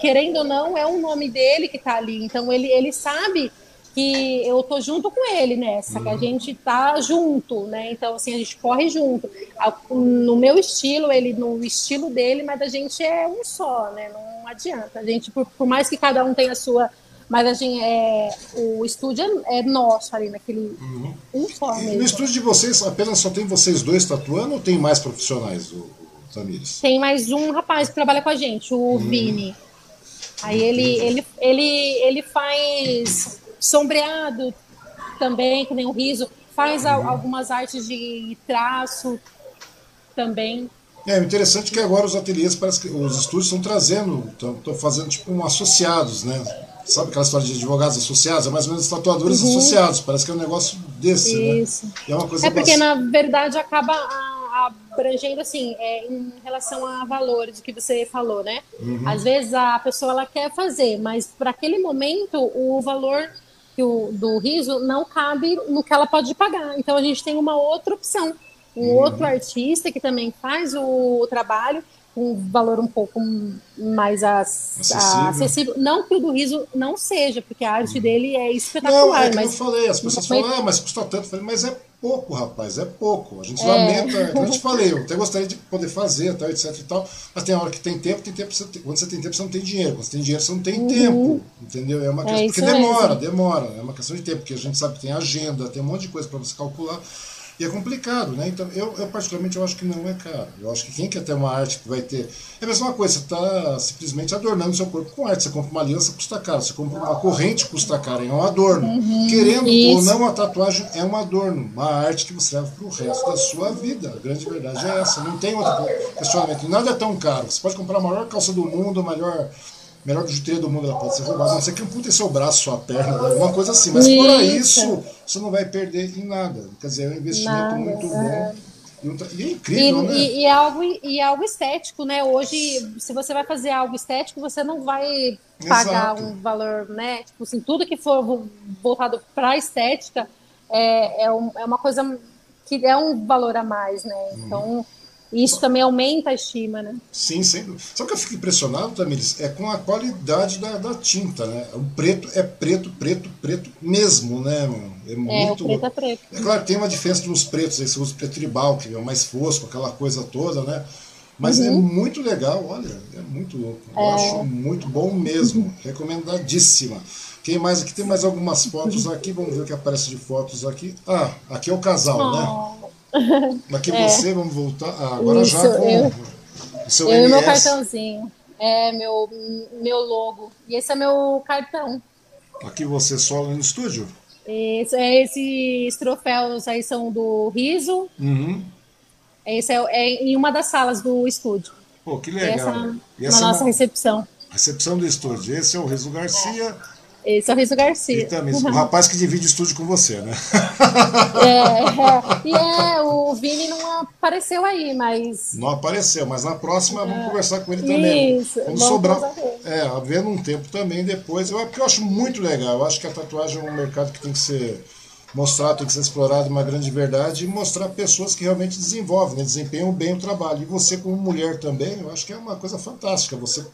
querendo ou não, é o nome dele que tá ali. Então, ele, ele sabe que eu tô junto com ele nessa, uhum. que a uhum. gente tá junto, né? Então, assim, a gente corre junto. No meu estilo, ele no estilo dele, mas a gente é um só, né? Não adianta. A gente, por, por mais que cada um tenha a sua mas a gente é, o estúdio é, é nosso ali naquele uhum. um só mesmo. no estúdio de vocês apenas só tem vocês dois tatuando ou tem mais profissionais, o Tamires? Tem mais um rapaz que trabalha com a gente, o uhum. Vini. Aí ele, ele, ele, ele faz sombreado também, que nem o riso, faz uhum. algumas artes de traço também. É interessante que agora os ateliês, parece que os estúdios estão trazendo, estão fazendo tipo um associados, né? Sabe aquela história de advogados associados? É mais ou menos tatuadores uhum. associados. Parece que é um negócio desse, né? Isso. né? é uma coisa É porque, bastante... na verdade, acaba abrangendo, assim, é, em relação a valores que você falou, né? Uhum. Às vezes a pessoa ela quer fazer, mas para aquele momento o valor o, do riso não cabe no que ela pode pagar. Então a gente tem uma outra opção. Um uhum. outro artista que também faz o, o trabalho um valor um pouco mais acessível. acessível. Não que o do riso não seja, porque a arte dele é espetacular. Não, é que mas... eu falei, as pessoas falam, ah, mas custa tanto. Eu falei, mas é pouco, rapaz, é pouco. A gente é. lamenta, como eu te falei, eu até gostaria de poder fazer, tal, etc e tal, mas tem hora que tem tempo, tem tempo, você quando você tem tempo, você não tem dinheiro. Quando você tem dinheiro, você não tem uhum. tempo. Entendeu? É uma é questão, é porque demora, mesmo. demora. É uma questão de tempo, porque a gente sabe que tem agenda, tem um monte de coisa para você calcular. E é complicado, né? Então, eu, eu, particularmente eu acho que não é caro. Eu acho que quem quer ter uma arte que vai ter. É a mesma coisa, você está simplesmente adornando seu corpo com arte. Você compra uma aliança, custa caro. Você compra uma corrente, custa caro. É um adorno. Uhum, Querendo isso. ou não, a tatuagem é um adorno. Uma arte que você leva para o resto da sua vida. A grande verdade é essa. Não tem outro questionamento. Nada é tão caro. Você pode comprar a maior calça do mundo, a melhor melhor bijuteria do mundo ela pode ser roubada. A não ser que ampute seu braço, sua perna, alguma coisa assim. Mas isso. fora isso, você não vai perder em nada. Quer dizer, é um investimento nada, muito é. bom. E é incrível, e, né? E, e, é algo, e é algo estético, né? Hoje, se você vai fazer algo estético, você não vai pagar Exato. um valor, né? Tipo assim, tudo que for voltado para a estética é, é, um, é, uma coisa que é um valor a mais, né? Uhum. Então, e isso também aumenta a estima, né? Sim, sem Só que eu fico impressionado, Tamires, é com a qualidade da, da tinta, né? O preto é preto, preto, preto mesmo, né, mano? É, é muito. É, o preto é preto. É claro que tem uma diferença de uns pretos, aí você usa o preto tribal, que é mais fosco, aquela coisa toda, né? Mas é uhum. é muito legal, olha, é muito louco. Eu é... acho muito bom mesmo. Recomendadíssima. Quem mais aqui? Tem mais algumas fotos aqui. Vamos ver o que aparece de fotos aqui. Ah, aqui é o casal, oh. né? Aqui é. você, vamos voltar. Ah, agora Isso, já com eu, o seu eu MS. meu cartãozinho. É meu, meu logo. E esse é meu cartão. Aqui você solo no estúdio? Isso, é, esses troféus aí são do Riso. Uhum. Esse é, é, em uma das salas do estúdio. Pô, que legal. Essa, e essa na nossa é uma... recepção. Recepção do estúdio. Esse é o Riso Garcia. É. Esse é o Riso Garcia. E também, o rapaz que divide o estúdio com você, né? É, é, e é, o Vini não apareceu aí, mas. Não apareceu, mas na próxima é. vamos conversar com ele também. Isso, vamos sobrar. É, havendo um tempo também depois. Eu, porque eu acho muito legal. Eu acho que a tatuagem é um mercado que tem que ser mostrado, tem que ser explorado uma grande verdade e mostrar pessoas que realmente desenvolvem, né, desempenham bem o trabalho. E você, como mulher também, eu acho que é uma coisa fantástica. Você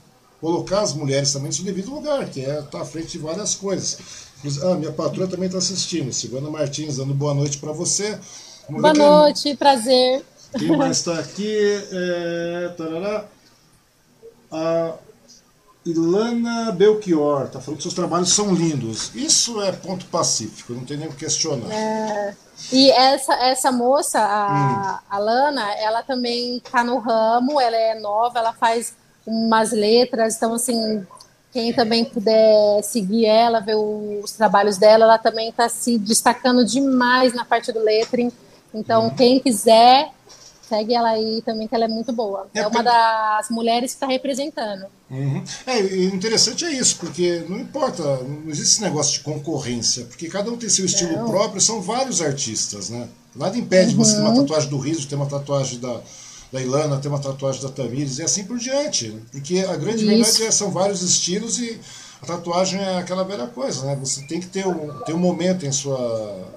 colocar as mulheres também no seu devido lugar, que é estar tá à frente de várias coisas. Ah, minha patroa também está assistindo. Silvana Martins, dando boa noite para você. Vamos boa noite, quem... prazer. Quem mais está aqui? É... A Ilana Belchior está falando que seus trabalhos são lindos. Isso é ponto pacífico, não tem nem o que questionar. É... E essa, essa moça, a, hum. a Lana, ela também está no ramo, ela é nova, ela faz umas letras, então assim, quem também puder seguir ela, ver os trabalhos dela, ela também está se destacando demais na parte do lettering. Então, uhum. quem quiser, segue ela aí também, que ela é muito boa. É, é uma das mulheres que está representando. Uhum. É, interessante é isso, porque não importa, não existe esse negócio de concorrência, porque cada um tem seu estilo não. próprio, são vários artistas, né? Nada impede uhum. você ter uma uhum. tatuagem do riso, ter uma tatuagem da, da Ilana, tem uma tatuagem da Tamires e assim por diante. Porque a grande Isso. verdade é são vários estilos e a tatuagem é aquela velha coisa, né? Você tem que ter um, ter um momento em sua.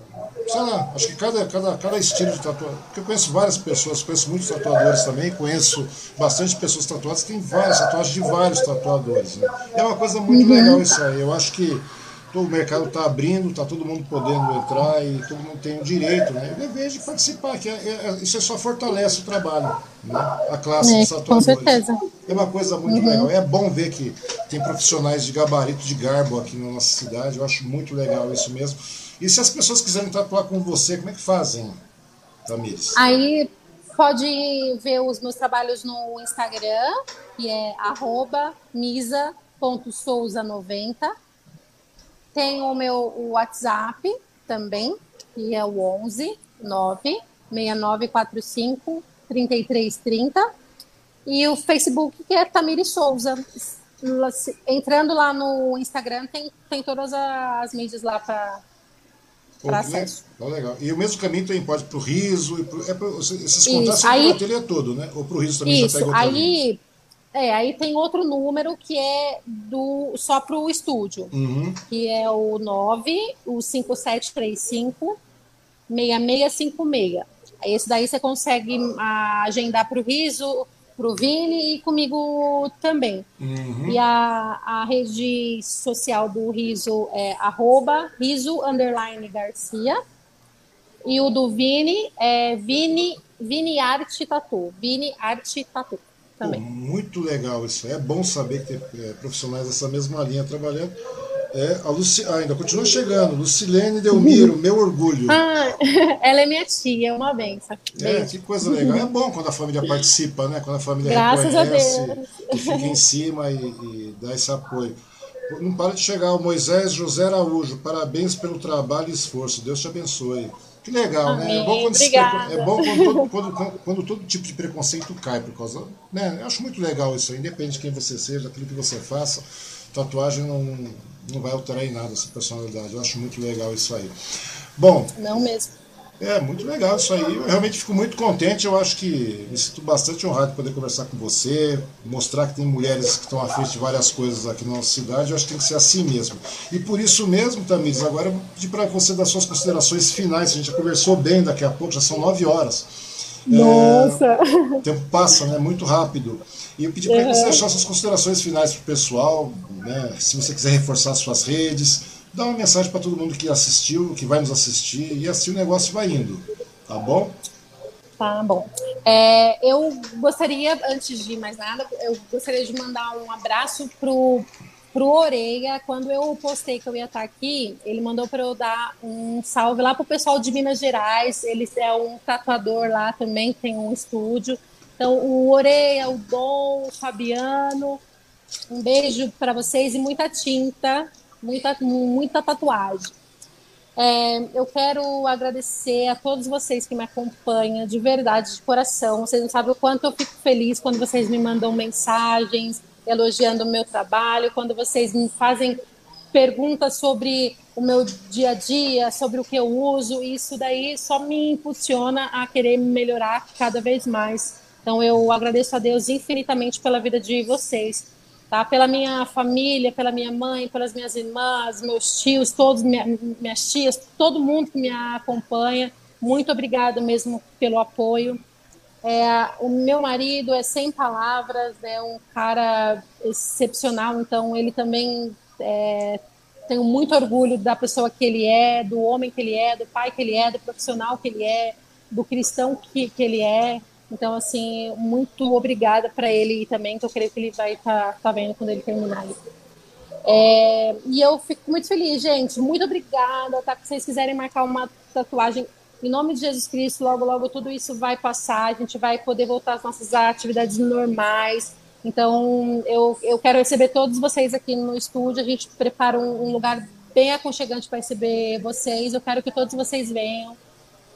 Sei lá, acho que cada, cada, cada estilo de tatuagem. Porque eu conheço várias pessoas, conheço muitos tatuadores também, conheço bastante pessoas tatuadas, tem várias tatuagens de vários tatuadores. Né? É uma coisa muito uhum. legal isso aí. Eu acho que o mercado está abrindo, está todo mundo podendo entrar e todo mundo tem o direito, né? O dever de participar, que é, é, isso só fortalece o trabalho, né? A classe é, dos atuadores. Com certeza. É uma coisa muito uhum. legal. É bom ver que tem profissionais de gabarito, de garbo aqui na nossa cidade. Eu acho muito legal isso mesmo. E se as pessoas quiserem tatuar com você, como é que fazem, Tamires? Aí pode ver os meus trabalhos no Instagram, que é misa.souza90 tem o meu WhatsApp também, que é o 11 9 6945 3330. E o Facebook, que é Tamiri Souza. Entrando lá no Instagram, tem, tem todas as mídias lá para para acesso. Legal, legal. E o mesmo caminho também pode para o riso, e pro, é pro, esses contatos para o ateliê todo, né? Ou para o riso também isso, já pega aí, é, aí tem outro número que é do só para o estúdio, uhum. que é o 9, o 5735 6656. Esse daí você consegue agendar para o Riso, para o Vini e comigo também. Uhum. E a, a rede social do Riso é arroba Riso underline Garcia. E o do Vini é Vini, Vini Arte Tatu. Vini Arte Tatu também. Pô, muito legal isso. É bom saber que tem é, profissionais dessa mesma linha trabalhando. É, a Luci... Ah, ainda continua chegando. Lucilene Delmiro, meu orgulho. Ah, ela é minha tia, é uma benção. É, que coisa legal. É bom quando a família participa, né? Quando a família Graças reconhece e fica em cima e, e dá esse apoio. Não para de chegar o Moisés José Araújo. Parabéns pelo trabalho e esforço. Deus te abençoe. Que legal, Amém. né? É bom, quando, é bom quando, todo, quando, quando, todo tipo de preconceito cai por causa. Né? Eu acho muito legal isso aí, independente de quem você seja, daquilo que você faça. Tatuagem não, não vai alterar em nada essa personalidade. Eu acho muito legal isso aí. Bom. Não mesmo. É, muito legal isso aí. Eu realmente fico muito contente. Eu acho que me sinto bastante honrado de poder conversar com você, mostrar que tem mulheres que estão à frente de várias coisas aqui na nossa cidade. Eu acho que tem que ser assim mesmo. E por isso mesmo, Tamires, agora eu vou pedir para você dar suas considerações finais. A gente já conversou bem daqui a pouco, já são nove horas. Nossa! É, o tempo passa, né? Muito rápido. E eu pedi para uhum. você deixar suas considerações finais para o pessoal, né? Se você quiser reforçar suas redes dá uma mensagem para todo mundo que assistiu, que vai nos assistir, e assim o negócio vai indo. Tá bom? Tá bom. É, eu gostaria, antes de mais nada, eu gostaria de mandar um abraço pro, pro Oreia. Quando eu postei que eu ia estar aqui, ele mandou para eu dar um salve lá pro pessoal de Minas Gerais. Ele é um tatuador lá também, tem um estúdio. Então, o Oreia, o Dom, o Fabiano, um beijo para vocês e muita tinta, muita, muita tatuagem. É, eu quero agradecer a todos vocês que me acompanham, de verdade, de coração. Vocês não sabem o quanto eu fico feliz quando vocês me mandam mensagens elogiando o meu trabalho, quando vocês me fazem perguntas sobre o meu dia a dia, sobre o que eu uso. Isso daí só me impulsiona a querer melhorar cada vez mais. Então eu agradeço a Deus infinitamente pela vida de vocês tá? Pela minha família, pela minha mãe, pelas minhas irmãs, meus tios, todos minha, minhas tias, todo mundo que me acompanha. Muito obrigada mesmo pelo apoio. É, o meu marido é sem palavras, é um cara excepcional, então ele também é, tenho muito orgulho da pessoa que ele é, do homem que ele é, do pai que ele é, do profissional que ele é, do cristão que, que ele é. Então, assim, muito obrigada para ele também, que eu creio que ele vai estar tá, tá vendo quando ele terminar. É, e eu fico muito feliz, gente. Muito obrigada. Tá? Se vocês quiserem marcar uma tatuagem, em nome de Jesus Cristo, logo, logo tudo isso vai passar. A gente vai poder voltar às nossas atividades normais. Então, eu, eu quero receber todos vocês aqui no estúdio. A gente prepara um, um lugar bem aconchegante para receber vocês. Eu quero que todos vocês venham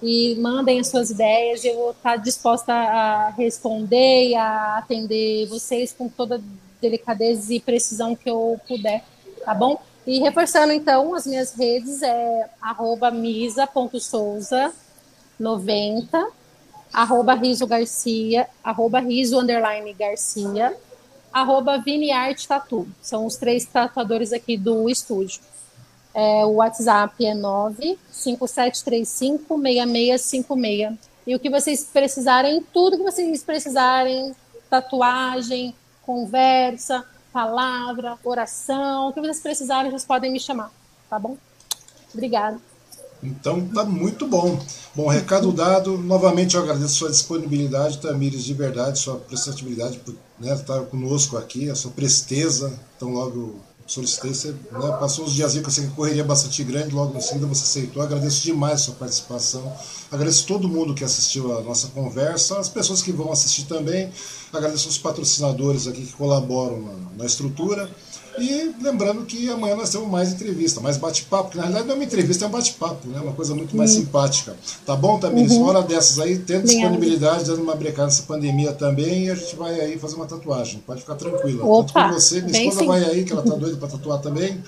e mandem as suas ideias. Eu vou estar disposta a responder e a atender vocês com toda delicadeza e precisão que eu puder, tá bom? E reforçando então, as minhas redes é arroba misa.souza90, arroba riso garcia, arroba riso underline garcia, arroba tatu. São os três tatuadores aqui do estúdio. É, o WhatsApp é 957356656. E o que vocês precisarem, tudo que vocês precisarem, tatuagem, conversa, palavra, oração, o que vocês precisarem, vocês podem me chamar, tá bom? Obrigada. Então tá muito bom. Bom, recado dado. Novamente eu agradeço sua disponibilidade, Tamires, de verdade, sua prestatividade por né, estar conosco aqui, a sua presteza. Então logo solicitei, você né, passou uns dias que eu sei que correria bastante grande, logo em seguida você aceitou. Agradeço demais a sua participação. Agradeço todo mundo que assistiu a nossa conversa, as pessoas que vão assistir também. Agradeço os patrocinadores aqui que colaboram na, na estrutura. E lembrando que amanhã nós temos mais entrevista, mais bate-papo, que na realidade não é uma entrevista, é um bate-papo, né? Uma coisa muito mais uhum. simpática. Tá bom, Tamires? Uhum. Uma hora dessas aí, tendo disponibilidade, dando uma brecada nessa pandemia também, e a gente vai aí fazer uma tatuagem. Pode ficar tranquila. Opa, Tanto com você, minha esposa sim. vai aí, que ela tá doida para tatuar também.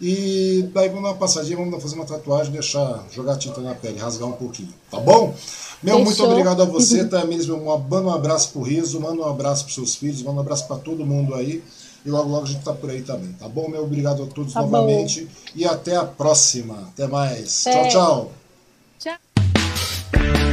E daí vamos dar uma passadinha, vamos fazer uma tatuagem, deixar, jogar tinta na pele, rasgar um pouquinho. Tá bom? Meu, Fechou. muito obrigado a você, uhum. Tamires. Manda um abraço pro Riso, manda um abraço pros seus filhos, manda um abraço para todo mundo aí. E logo, logo a gente tá por aí também, tá bom? Meu obrigado a todos tá novamente. Bom. E até a próxima. Até mais. É. Tchau, tchau. Tchau.